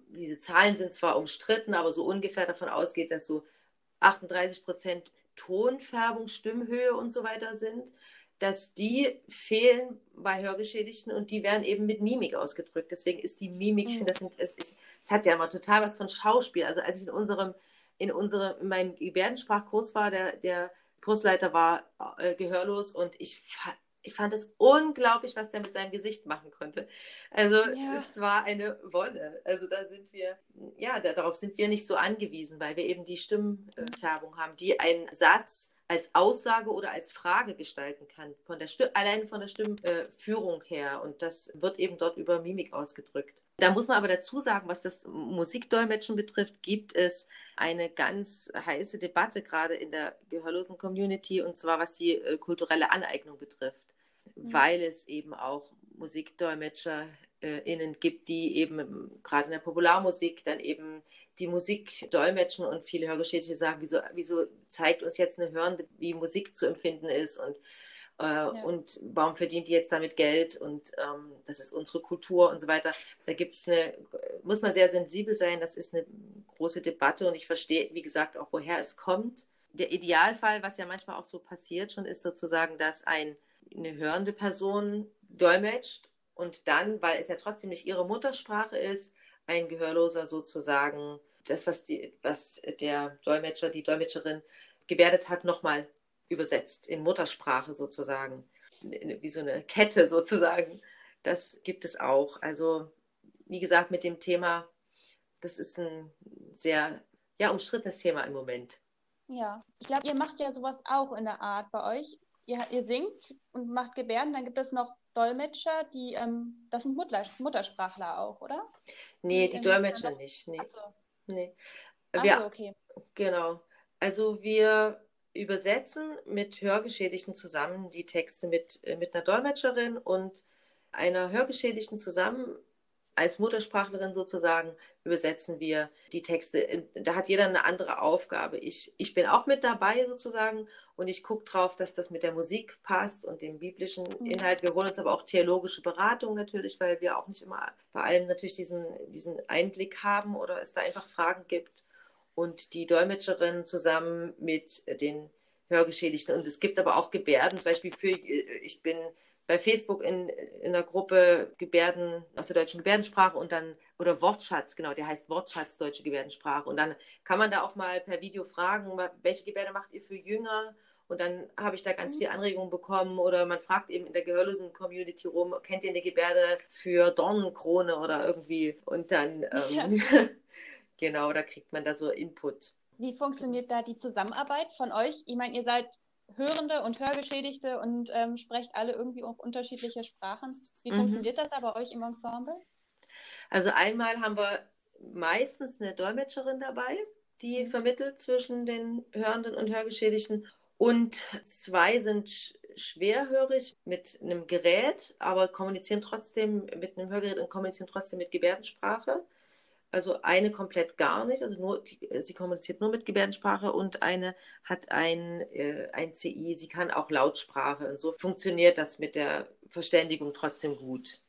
diese Zahlen sind zwar umstritten, aber so ungefähr davon ausgeht, dass so 38 Prozent Tonfärbung, Stimmhöhe und so weiter sind, dass die fehlen bei Hörgeschädigten und die werden eben mit Mimik ausgedrückt. Deswegen ist die Mimik, ich finde, das, es, ich, es hat ja immer total was von Schauspiel. Also als ich in unserem, in unserem, in meinem Gebärdensprachkurs war, der, der Kursleiter war äh, gehörlos und ich ich fand es unglaublich, was der mit seinem Gesicht machen konnte. Also ja. es war eine Wolle. Also da sind wir, ja, darauf sind wir nicht so angewiesen, weil wir eben die Stimmfärbung haben, die einen Satz als Aussage oder als Frage gestalten kann, von der allein von der Stimmführung her. Und das wird eben dort über Mimik ausgedrückt. Da muss man aber dazu sagen, was das Musikdolmetschen betrifft, gibt es eine ganz heiße Debatte gerade in der gehörlosen Community und zwar was die äh, kulturelle Aneignung betrifft. Mhm. weil es eben auch MusikdolmetscherInnen gibt, die eben gerade in der Popularmusik dann eben die Musik dolmetschen und viele Hörgeschädigte sagen, wieso, wieso zeigt uns jetzt eine Hörende, wie Musik zu empfinden ist und, äh, ja. und warum verdient die jetzt damit Geld und ähm, das ist unsere Kultur und so weiter. Da gibt es eine, muss man sehr sensibel sein, das ist eine große Debatte und ich verstehe, wie gesagt, auch woher es kommt. Der Idealfall, was ja manchmal auch so passiert schon, ist sozusagen, dass ein, eine hörende Person dolmetscht und dann, weil es ja trotzdem nicht ihre Muttersprache ist, ein Gehörloser sozusagen das, was, die, was der Dolmetscher, die Dolmetscherin gebärdet hat, nochmal übersetzt in Muttersprache sozusagen. Wie so eine Kette sozusagen. Das gibt es auch. Also, wie gesagt, mit dem Thema, das ist ein sehr ja, umstrittenes Thema im Moment. Ja, ich glaube, ihr macht ja sowas auch in der Art bei euch. Ihr, ihr singt und macht Gebärden, dann gibt es noch Dolmetscher, die, ähm, das sind Mutter, Muttersprachler auch, oder? Nee, die, die Dolmetscher nicht. Nee. So. nee. Wir, so, okay. Genau. Also wir übersetzen mit Hörgeschädigten zusammen die Texte mit, äh, mit einer Dolmetscherin und einer Hörgeschädigten zusammen als Muttersprachlerin sozusagen übersetzen wir die Texte. Da hat jeder eine andere Aufgabe. Ich, ich bin auch mit dabei sozusagen und ich gucke drauf, dass das mit der Musik passt und dem biblischen mhm. Inhalt. Wir holen uns aber auch theologische Beratung natürlich, weil wir auch nicht immer bei allem natürlich diesen, diesen Einblick haben oder es da einfach Fragen gibt. Und die Dolmetscherin zusammen mit den Hörgeschädigten. Und es gibt aber auch Gebärden, zum Beispiel für, ich bin bei Facebook in, in der Gruppe Gebärden aus der deutschen Gebärdensprache und dann, oder Wortschatz, genau, der heißt Wortschatz deutsche Gebärdensprache. Und dann kann man da auch mal per Video fragen, welche Gebärde macht ihr für Jünger? Und dann habe ich da ganz mhm. viel Anregungen bekommen oder man fragt eben in der gehörlosen Community rum, kennt ihr eine Gebärde für Dornenkrone oder irgendwie? Und dann, ähm, ja. <laughs> genau, da kriegt man da so Input. Wie funktioniert da die Zusammenarbeit von euch? Ich meine, ihr seid Hörende und Hörgeschädigte und ähm, sprecht alle irgendwie auch unterschiedliche Sprachen. Wie mhm. funktioniert das da bei euch im Ensemble? Also einmal haben wir meistens eine Dolmetscherin dabei, die mhm. vermittelt zwischen den Hörenden und Hörgeschädigten. Und zwei sind schwerhörig mit einem Gerät, aber kommunizieren trotzdem mit einem Hörgerät und kommunizieren trotzdem mit Gebärdensprache. Also eine komplett gar nicht, also nur, sie kommuniziert nur mit Gebärdensprache und eine hat ein, äh, ein CI, sie kann auch Lautsprache und so funktioniert das mit der Verständigung trotzdem gut.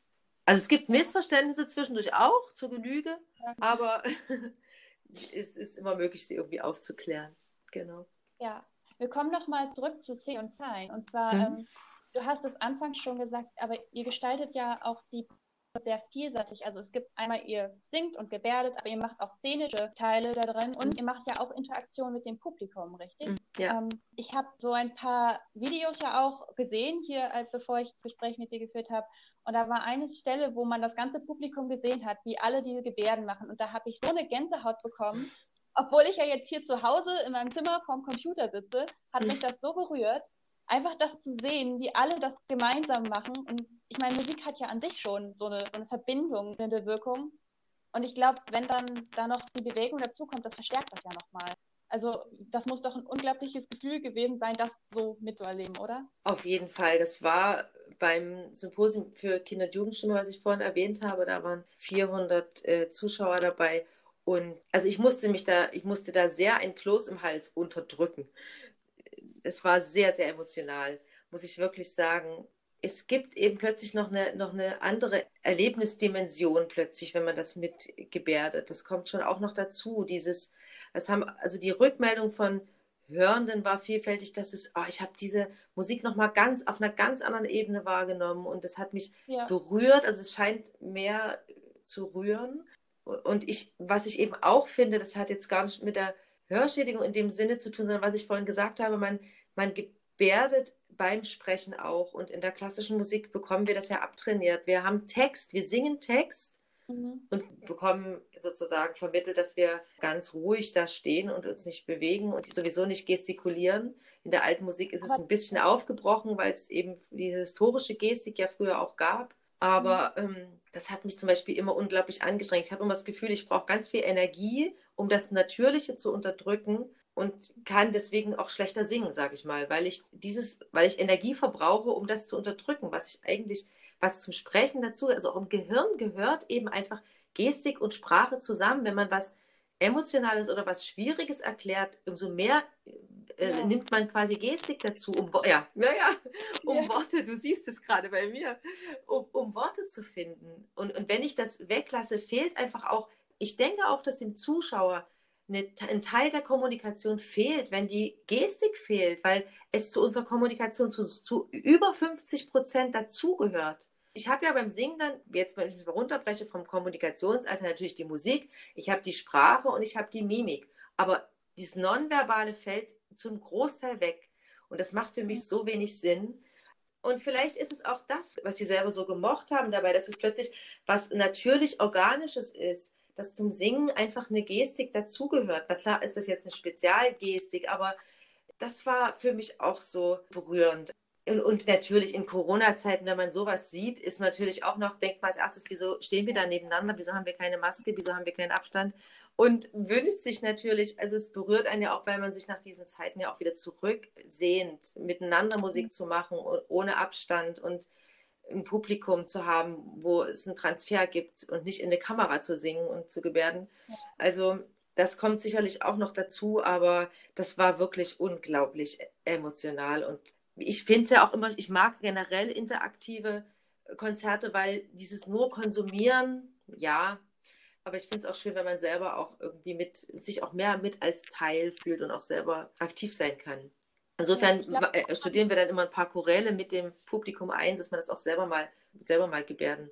Also es gibt Missverständnisse zwischendurch auch zur Genüge, aber <laughs> es ist immer möglich, sie irgendwie aufzuklären. Genau. Ja, wir kommen nochmal zurück zu C und Zahlen. Und zwar, mhm. ähm, du hast es anfangs schon gesagt, aber ihr gestaltet ja auch die sehr vielseitig. Also es gibt einmal, ihr singt und gebärdet, aber ihr macht auch szenische Teile da drin und mhm. ihr macht ja auch Interaktion mit dem Publikum, richtig? Mhm, ja. Ähm, ich habe so ein paar Videos ja auch gesehen, hier, als bevor ich das Gespräch mit dir geführt habe. Und da war eine Stelle, wo man das ganze Publikum gesehen hat, wie alle diese Gebärden machen. Und da habe ich so eine Gänsehaut bekommen. Obwohl ich ja jetzt hier zu Hause in meinem Zimmer vorm Computer sitze, hat mhm. mich das so berührt einfach das zu sehen, wie alle das gemeinsam machen. Und ich meine, Musik hat ja an sich schon so eine, so eine Verbindung, eine Wirkung. Und ich glaube, wenn dann da noch die Bewegung dazukommt, das verstärkt das ja nochmal. Also das muss doch ein unglaubliches Gefühl gewesen sein, das so mitzuerleben, oder? Auf jeden Fall. Das war beim Symposium für Kinder- und Jugendstimme, was ich vorhin erwähnt habe. Da waren 400 äh, Zuschauer dabei. Und also ich musste mich da, ich musste da sehr ein Kloß im Hals unterdrücken es war sehr, sehr emotional, muss ich wirklich sagen. Es gibt eben plötzlich noch eine, noch eine andere Erlebnisdimension plötzlich, wenn man das mitgebärdet. Das kommt schon auch noch dazu. Dieses, das haben, also die Rückmeldung von Hörenden war vielfältig, dass es, oh, ich habe diese Musik nochmal ganz auf einer ganz anderen Ebene wahrgenommen und das hat mich ja. berührt. Also es scheint mehr zu rühren. Und ich, was ich eben auch finde, das hat jetzt gar nicht mit der Hörschädigung in dem Sinne zu tun, sondern was ich vorhin gesagt habe, man man gebärdet beim Sprechen auch. Und in der klassischen Musik bekommen wir das ja abtrainiert. Wir haben Text, wir singen Text mhm. und bekommen sozusagen vermittelt, dass wir ganz ruhig da stehen und uns nicht bewegen und sowieso nicht gestikulieren. In der alten Musik ist es ein bisschen aufgebrochen, weil es eben die historische Gestik ja früher auch gab. Aber mhm. ähm, das hat mich zum Beispiel immer unglaublich angestrengt. Ich habe immer das Gefühl, ich brauche ganz viel Energie, um das Natürliche zu unterdrücken und kann deswegen auch schlechter singen, sage ich mal, weil ich dieses, weil ich Energie verbrauche, um das zu unterdrücken, was ich eigentlich, was zum Sprechen dazu, also auch im Gehirn gehört eben einfach Gestik und Sprache zusammen. Wenn man was Emotionales oder was Schwieriges erklärt, umso mehr äh, ja. nimmt man quasi Gestik dazu, um, ja, ja, ja, um ja. Worte, du siehst es gerade bei mir, um, um Worte zu finden. Und, und wenn ich das weglasse, fehlt einfach auch, ich denke auch, dass dem Zuschauer eine, ein Teil der Kommunikation fehlt, wenn die Gestik fehlt, weil es zu unserer Kommunikation zu, zu über 50 Prozent dazugehört. Ich habe ja beim Singen dann, jetzt wenn ich mich runterbreche vom Kommunikationsalter, natürlich die Musik, ich habe die Sprache und ich habe die Mimik. Aber dieses Nonverbale fällt zum Großteil weg. Und das macht für mich so wenig Sinn. Und vielleicht ist es auch das, was sie selber so gemocht haben dabei, dass es plötzlich was natürlich Organisches ist dass zum Singen einfach eine Gestik dazugehört. Na klar ist das jetzt eine Spezialgestik, aber das war für mich auch so berührend. Und, und natürlich in Corona-Zeiten, wenn man sowas sieht, ist natürlich auch noch, denkt man als erstes, wieso stehen wir da nebeneinander, wieso haben wir keine Maske, wieso haben wir keinen Abstand? Und wünscht sich natürlich, also es berührt einen ja auch, weil man sich nach diesen Zeiten ja auch wieder zurücksehnt, miteinander Musik mhm. zu machen, ohne Abstand und ein Publikum zu haben, wo es einen Transfer gibt und nicht in eine Kamera zu singen und zu gebärden. Also das kommt sicherlich auch noch dazu, aber das war wirklich unglaublich emotional. Und ich finde es ja auch immer, ich mag generell interaktive Konzerte, weil dieses nur konsumieren, ja, aber ich finde es auch schön, wenn man selber auch irgendwie mit, sich auch mehr mit als Teil fühlt und auch selber aktiv sein kann. Insofern ja, glaub, äh, studieren wir dann immer ein paar Choräle mit dem Publikum ein, dass man das auch selber mal, selber mal gebärden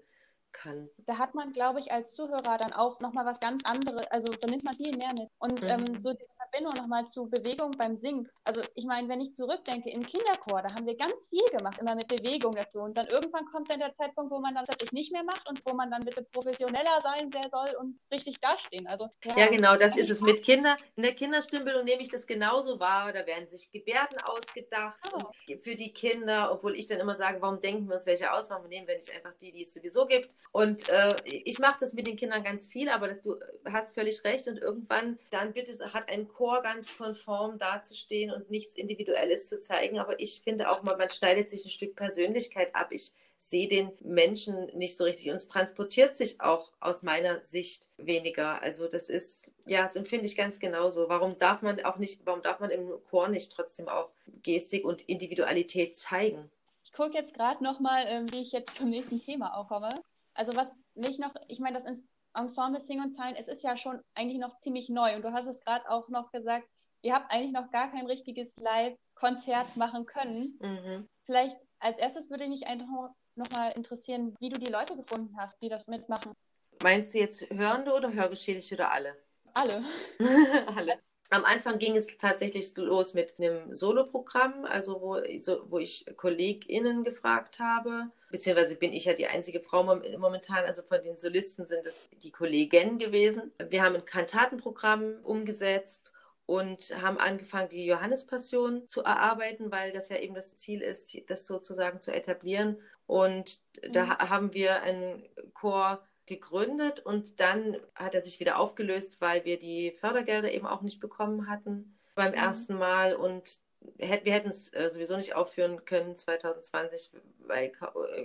kann. Da hat man, glaube ich, als Zuhörer dann auch nochmal was ganz anderes, also da nimmt man viel mehr mit. Und mhm. ähm, so Verbindung nochmal zu Bewegung beim Singen. Also ich meine, wenn ich zurückdenke, im Kinderchor, da haben wir ganz viel gemacht, immer mit Bewegung dazu. Und dann irgendwann kommt dann der Zeitpunkt, wo man dann tatsächlich nicht mehr macht und wo man dann bitte professioneller sein soll und richtig dastehen. Also, ja, ja genau, das ist es. Mit Kinder, in der Kinderstimmbildung nehme ich das genauso wahr. Da werden sich Gebärden ausgedacht oh. für die Kinder, obwohl ich dann immer sage, warum denken wir uns welche aus? Warum nehmen wir nicht einfach die, die es sowieso gibt? Und äh, ich mache das mit den Kindern ganz viel, aber das, du hast völlig recht. Und irgendwann dann bitte hat ein Chor ganz konform dazustehen und nichts Individuelles zu zeigen. Aber ich finde auch mal, man schneidet sich ein Stück Persönlichkeit ab. Ich sehe den Menschen nicht so richtig und es transportiert sich auch aus meiner Sicht weniger. Also das ist, ja, das empfinde ich ganz genauso. Warum darf man auch nicht, warum darf man im Chor nicht trotzdem auch Gestik und Individualität zeigen? Ich gucke jetzt gerade nochmal, ähm, wie ich jetzt zum nächsten Thema auch komme. Also was mich noch, ich meine, das Ensemble Sing und Zahlen, es ist ja schon eigentlich noch ziemlich neu und du hast es gerade auch noch gesagt, ihr habt eigentlich noch gar kein richtiges Live-Konzert machen können. Mhm. Vielleicht als erstes würde mich einfach noch mal interessieren, wie du die Leute gefunden hast, die das mitmachen. Meinst du jetzt Hörende oder Hörgeschädigte oder alle? Alle. <laughs> alle. Am Anfang ging es tatsächlich los mit einem Soloprogramm, also wo, so, wo ich KollegInnen gefragt habe, beziehungsweise bin ich ja die einzige Frau momentan, also von den Solisten sind es die Kollegen gewesen. Wir haben ein Kantatenprogramm umgesetzt und haben angefangen, die Johannespassion zu erarbeiten, weil das ja eben das Ziel ist, das sozusagen zu etablieren. Und da mhm. haben wir einen Chor gegründet und dann hat er sich wieder aufgelöst, weil wir die Fördergelder eben auch nicht bekommen hatten beim mhm. ersten Mal und wir hätten es äh, sowieso nicht aufführen können 2020, weil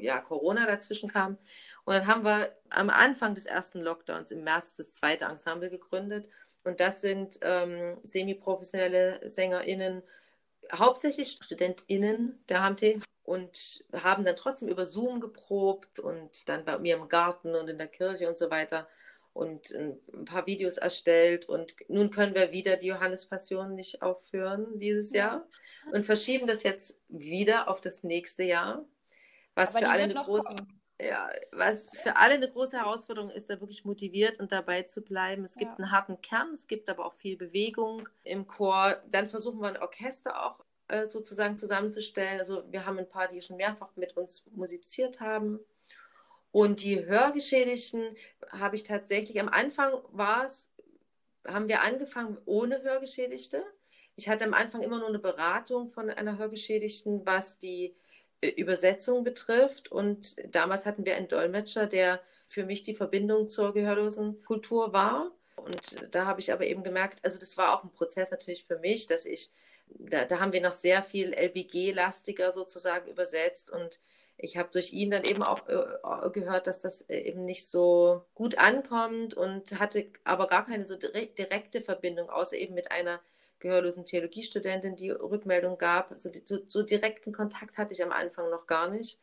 ja Corona dazwischen kam. Und dann haben wir am Anfang des ersten Lockdowns im März das zweite Ensemble gegründet. Und das sind ähm, semi-professionelle SängerInnen, hauptsächlich StudentInnen der HMT und haben dann trotzdem über Zoom geprobt und dann bei mir im Garten und in der Kirche und so weiter und ein paar Videos erstellt und nun können wir wieder die Johannespassion nicht aufführen dieses Jahr und verschieben das jetzt wieder auf das nächste Jahr, was für alle eine große ja, was für alle eine große Herausforderung ist, da wirklich motiviert und dabei zu bleiben. Es gibt ja. einen harten Kern, es gibt aber auch viel Bewegung im Chor. Dann versuchen wir ein Orchester auch äh, sozusagen zusammenzustellen. Also wir haben ein paar, die schon mehrfach mit uns musiziert haben. Und die Hörgeschädigten habe ich tatsächlich, am Anfang war es, haben wir angefangen ohne Hörgeschädigte. Ich hatte am Anfang immer nur eine Beratung von einer Hörgeschädigten, was die äh, Übersetzung betrifft. Und damals hatten wir einen Dolmetscher, der für mich die Verbindung zur gehörlosen Kultur war. Und da habe ich aber eben gemerkt, also das war auch ein Prozess natürlich für mich, dass ich, da, da haben wir noch sehr viel LBG-lastiger sozusagen übersetzt und ich habe durch ihn dann eben auch äh, gehört, dass das eben nicht so gut ankommt und hatte aber gar keine so direkt, direkte Verbindung, außer eben mit einer gehörlosen Theologiestudentin, die Rückmeldung gab. So, so, so direkten Kontakt hatte ich am Anfang noch gar nicht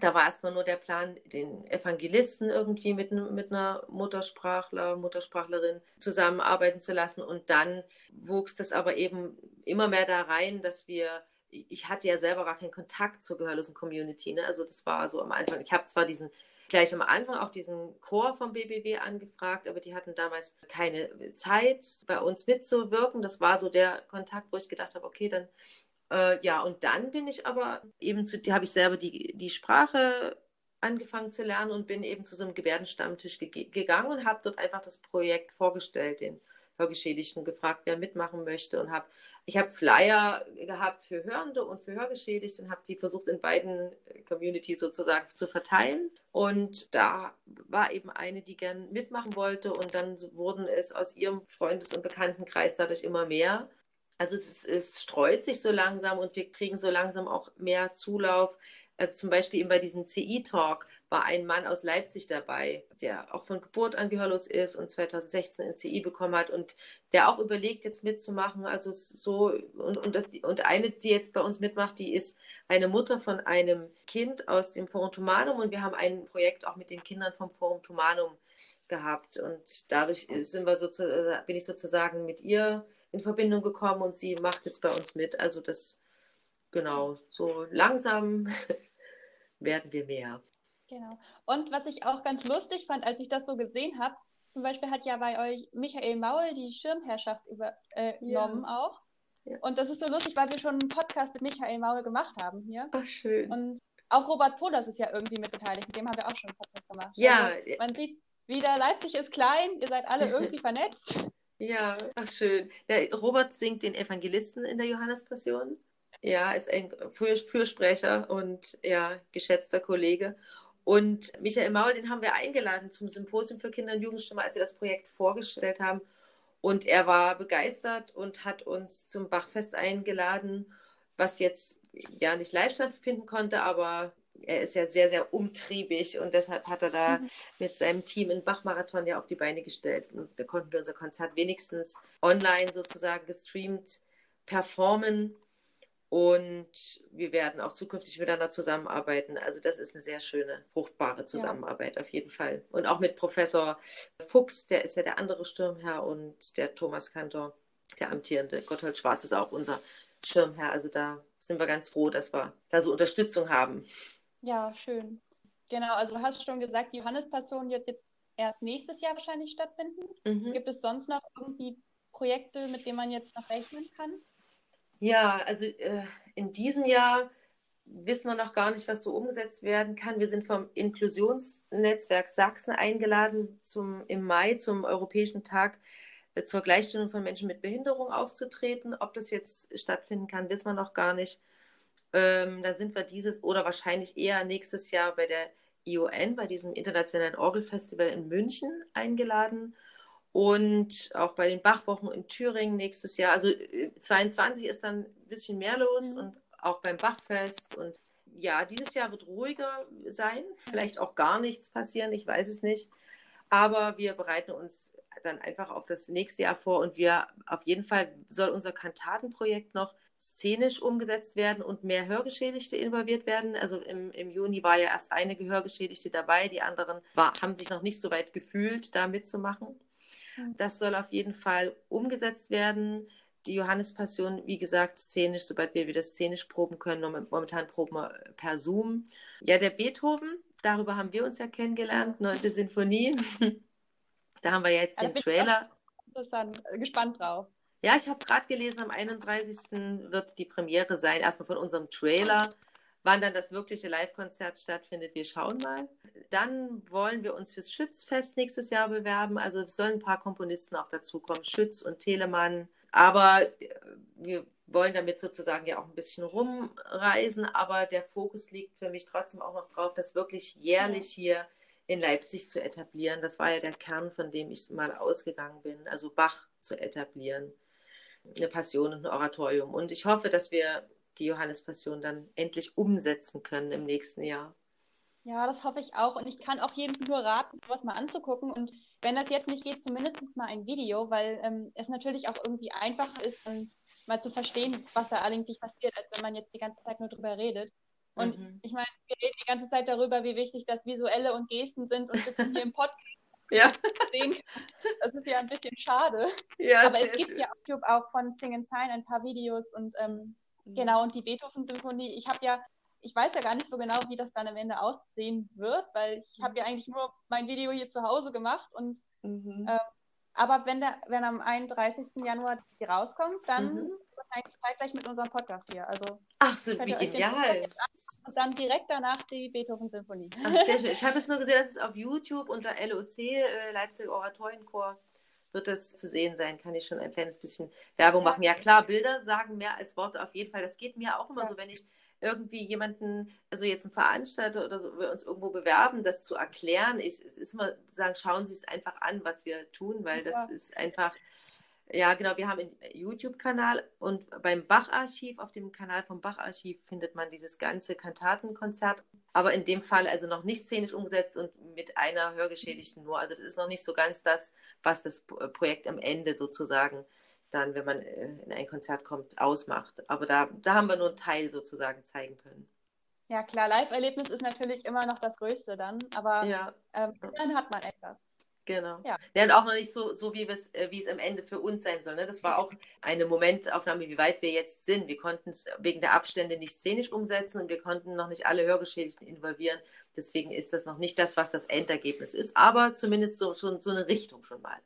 da war erstmal nur der Plan, den Evangelisten irgendwie mit, mit einer Muttersprachler, Muttersprachlerin zusammenarbeiten zu lassen. Und dann wuchs das aber eben immer mehr da rein, dass wir, ich hatte ja selber gar keinen Kontakt zur gehörlosen Community. Ne? Also das war so am Anfang, ich habe zwar diesen gleich am Anfang auch diesen Chor vom BBW angefragt, aber die hatten damals keine Zeit, bei uns mitzuwirken. Das war so der Kontakt, wo ich gedacht habe, okay, dann äh, ja, und dann bin ich aber eben zu, habe ich selber die, die Sprache angefangen zu lernen und bin eben zu so einem Gebärdenstammtisch ge gegangen und habe dort einfach das Projekt vorgestellt, den Hörgeschädigten gefragt, wer mitmachen möchte und habe ich habe Flyer gehabt für Hörende und für Hörgeschädigte und habe die versucht in beiden Communities sozusagen zu verteilen. Und da war eben eine, die gern mitmachen wollte und dann wurden es aus ihrem Freundes- und Bekanntenkreis dadurch immer mehr also es, es streut sich so langsam und wir kriegen so langsam auch mehr Zulauf. Also zum Beispiel eben bei diesem CI-Talk war ein Mann aus Leipzig dabei, der auch von Geburt an gehörlos ist und 2016 ein CI bekommen hat und der auch überlegt, jetzt mitzumachen. Also so, und, und, das, und eine, die jetzt bei uns mitmacht, die ist eine Mutter von einem Kind aus dem Forum Tumanum und wir haben ein Projekt auch mit den Kindern vom Forum Tumanum gehabt. Und dadurch sind wir sozusagen, bin ich sozusagen mit ihr in Verbindung gekommen und sie macht jetzt bei uns mit. Also das, genau, so langsam <laughs> werden wir mehr. Genau. Und was ich auch ganz lustig fand, als ich das so gesehen habe, zum Beispiel hat ja bei euch Michael Maul die Schirmherrschaft übernommen äh, ja. auch. Ja. Und das ist so lustig, weil wir schon einen Podcast mit Michael Maul gemacht haben hier. Ach, schön. Und auch Robert Poders ist ja irgendwie mit beteiligt. Mit dem haben wir auch schon einen Podcast gemacht. Ja. Also man sieht wieder, Leipzig ist klein, ihr seid alle <laughs> irgendwie vernetzt. Ja, ach schön. Der Robert singt den Evangelisten in der Johannespassion. Ja, ist ein Für Fürsprecher und ja, geschätzter Kollege. Und Michael Maul, den haben wir eingeladen zum Symposium für Kinder- und Jugendstimme, als wir das Projekt vorgestellt haben. Und er war begeistert und hat uns zum Bachfest eingeladen, was jetzt ja nicht live stattfinden konnte, aber er ist ja sehr, sehr umtriebig und deshalb hat er da mhm. mit seinem Team einen Bachmarathon ja auf die Beine gestellt. Und da konnten wir unser Konzert wenigstens online sozusagen gestreamt performen. Und wir werden auch zukünftig miteinander zusammenarbeiten. Also das ist eine sehr schöne, fruchtbare Zusammenarbeit ja. auf jeden Fall. Und auch mit Professor Fuchs, der ist ja der andere Sturmherr und der Thomas Kantor, der amtierende Gotthold Schwarz ist auch unser Schirmherr. Also da sind wir ganz froh, dass wir da so Unterstützung haben. Ja, schön. Genau, also du hast schon gesagt, die Johannespassion wird jetzt erst nächstes Jahr wahrscheinlich stattfinden. Mhm. Gibt es sonst noch irgendwie Projekte, mit denen man jetzt noch rechnen kann? Ja, also äh, in diesem Jahr wissen wir noch gar nicht, was so umgesetzt werden kann. Wir sind vom Inklusionsnetzwerk Sachsen eingeladen, zum, im Mai zum Europäischen Tag äh, zur Gleichstellung von Menschen mit Behinderung aufzutreten. Ob das jetzt stattfinden kann, wissen wir noch gar nicht. Ähm, dann sind wir dieses oder wahrscheinlich eher nächstes Jahr bei der ION, bei diesem internationalen Orgelfestival in München eingeladen und auch bei den Bachwochen in Thüringen nächstes Jahr. Also 22 äh, ist dann ein bisschen mehr los mhm. und auch beim Bachfest und ja, dieses Jahr wird ruhiger sein, vielleicht auch gar nichts passieren, ich weiß es nicht. Aber wir bereiten uns dann einfach auf das nächste Jahr vor und wir auf jeden Fall soll unser Kantatenprojekt noch szenisch umgesetzt werden und mehr Hörgeschädigte involviert werden. Also im, im Juni war ja erst eine Gehörgeschädigte dabei, die anderen war, haben sich noch nicht so weit gefühlt, da mitzumachen. Das soll auf jeden Fall umgesetzt werden. Die Johannespassion, wie gesagt, szenisch, sobald wir wieder szenisch proben können. Momentan proben wir per Zoom. Ja, der Beethoven, darüber haben wir uns ja kennengelernt, neunte Sinfonie. <laughs> da haben wir jetzt den Trailer. Interessant, gespannt drauf. Ja, ich habe gerade gelesen, am 31. wird die Premiere sein, erstmal von unserem Trailer. Wann dann das wirkliche Live-Konzert stattfindet, wir schauen mal. Dann wollen wir uns fürs Schützfest nächstes Jahr bewerben. Also es sollen ein paar Komponisten auch dazukommen, Schütz und Telemann. Aber äh, wir wollen damit sozusagen ja auch ein bisschen rumreisen. Aber der Fokus liegt für mich trotzdem auch noch drauf, dass wirklich jährlich hier in Leipzig zu etablieren. Das war ja der Kern, von dem ich mal ausgegangen bin, also Bach zu etablieren. Eine Passion und ein Oratorium. Und ich hoffe, dass wir die Johannespassion dann endlich umsetzen können im nächsten Jahr. Ja, das hoffe ich auch. Und ich kann auch jedem nur raten, sowas mal anzugucken. Und wenn das jetzt nicht geht, zumindest mal ein Video, weil ähm, es natürlich auch irgendwie einfacher ist, dann mal zu verstehen, was da eigentlich passiert, als wenn man jetzt die ganze Zeit nur drüber redet. Und mhm. ich meine, wir reden die ganze Zeit darüber, wie wichtig das Visuelle und Gesten sind und sitzen hier im Podcast. Ja. Das ist ja ein bisschen schade. Ja, Aber es gibt schön. ja auf YouTube auch von Sing and Sign ein paar Videos und ähm, mhm. genau, und die Beethoven-Symphonie. Ich habe ja, ich weiß ja gar nicht so genau, wie das dann am Ende aussehen wird, weil ich habe ja eigentlich nur mein Video hier zu Hause gemacht und mhm. ähm, aber wenn, der, wenn am 31. Januar die rauskommt, dann mhm. wahrscheinlich zeitgleich mit unserem Podcast hier. Also, Ach so, wie genial. Und dann direkt danach die Beethoven-Symphonie. sehr schön. Ich habe jetzt nur gesehen, dass es auf YouTube unter LOC, äh, Leipzig Oratorienchor, wird das zu sehen sein. Kann ich schon ein kleines bisschen Werbung machen. Ja klar, Bilder sagen mehr als Worte auf jeden Fall. Das geht mir auch immer ja. so, wenn ich irgendwie jemanden, also jetzt einen Veranstalter oder so, wir uns irgendwo bewerben, das zu erklären. Ich, es ist immer sagen, schauen Sie es einfach an, was wir tun, weil das ja. ist einfach, ja genau, wir haben einen YouTube-Kanal und beim Bach-Archiv, auf dem Kanal vom Bach-Archiv findet man dieses ganze Kantatenkonzert, aber in dem Fall also noch nicht szenisch umgesetzt und mit einer Hörgeschädigten nur. Also das ist noch nicht so ganz das, was das Projekt am Ende sozusagen dann, wenn man äh, in ein Konzert kommt, ausmacht. Aber da, da haben wir nur einen Teil sozusagen zeigen können. Ja, klar, Live-Erlebnis ist natürlich immer noch das Größte dann, aber ja. ähm, dann hat man etwas. Genau. Ja. ja, und auch noch nicht so, so wie, äh, wie es am Ende für uns sein soll. Ne? Das war auch eine Momentaufnahme, wie weit wir jetzt sind. Wir konnten es wegen der Abstände nicht szenisch umsetzen und wir konnten noch nicht alle Hörgeschädigten involvieren. Deswegen ist das noch nicht das, was das Endergebnis ist, aber zumindest so, schon so eine Richtung schon mal.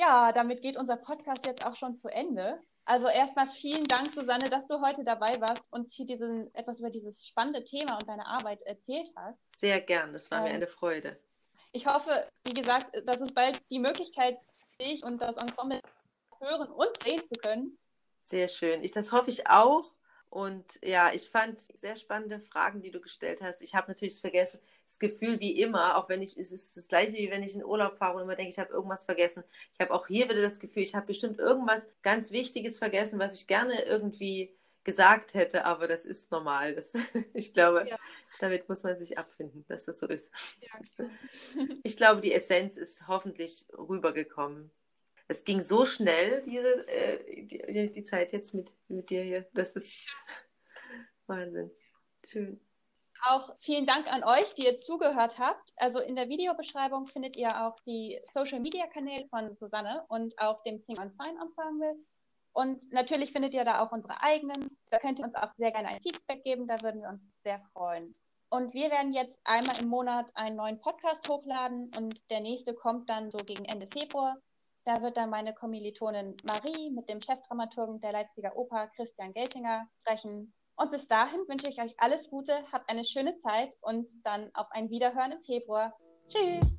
Ja, damit geht unser Podcast jetzt auch schon zu Ende. Also erstmal vielen Dank, Susanne, dass du heute dabei warst und hier diesen, etwas über dieses spannende Thema und deine Arbeit erzählt hast. Sehr gern, das war ähm, mir eine Freude. Ich hoffe, wie gesagt, dass es bald die Möglichkeit dich und das Ensemble hören und sehen zu können. Sehr schön. Ich, das hoffe ich auch. Und ja, ich fand sehr spannende Fragen, die du gestellt hast. Ich habe natürlich vergessen, das Gefühl wie immer, auch wenn ich, es ist das gleiche wie wenn ich in Urlaub fahre und immer denke, ich habe irgendwas vergessen. Ich habe auch hier wieder das Gefühl, ich habe bestimmt irgendwas ganz Wichtiges vergessen, was ich gerne irgendwie gesagt hätte, aber das ist normal. Das, <laughs> ich glaube, ja. damit muss man sich abfinden, dass das so ist. Ja, ich glaube, die Essenz ist hoffentlich rübergekommen es ging so schnell, diese, äh, die, die, Zeit jetzt mit, mit dir hier. Das ist Wahnsinn. Schön. Auch vielen Dank an euch, die ihr zugehört habt. Also in der Videobeschreibung findet ihr auch die Social Media Kanäle von Susanne und auch dem Sing on Sign Ensemble. Und natürlich findet ihr da auch unsere eigenen. Da könnt ihr uns auch sehr gerne ein Feedback geben, da würden wir uns sehr freuen. Und wir werden jetzt einmal im Monat einen neuen Podcast hochladen und der nächste kommt dann so gegen Ende Februar. Da wird dann meine Kommilitonin Marie mit dem Chefdramaturgen der Leipziger Oper Christian Geltinger sprechen. Und bis dahin wünsche ich euch alles Gute, habt eine schöne Zeit und dann auf ein Wiederhören im Februar. Tschüss!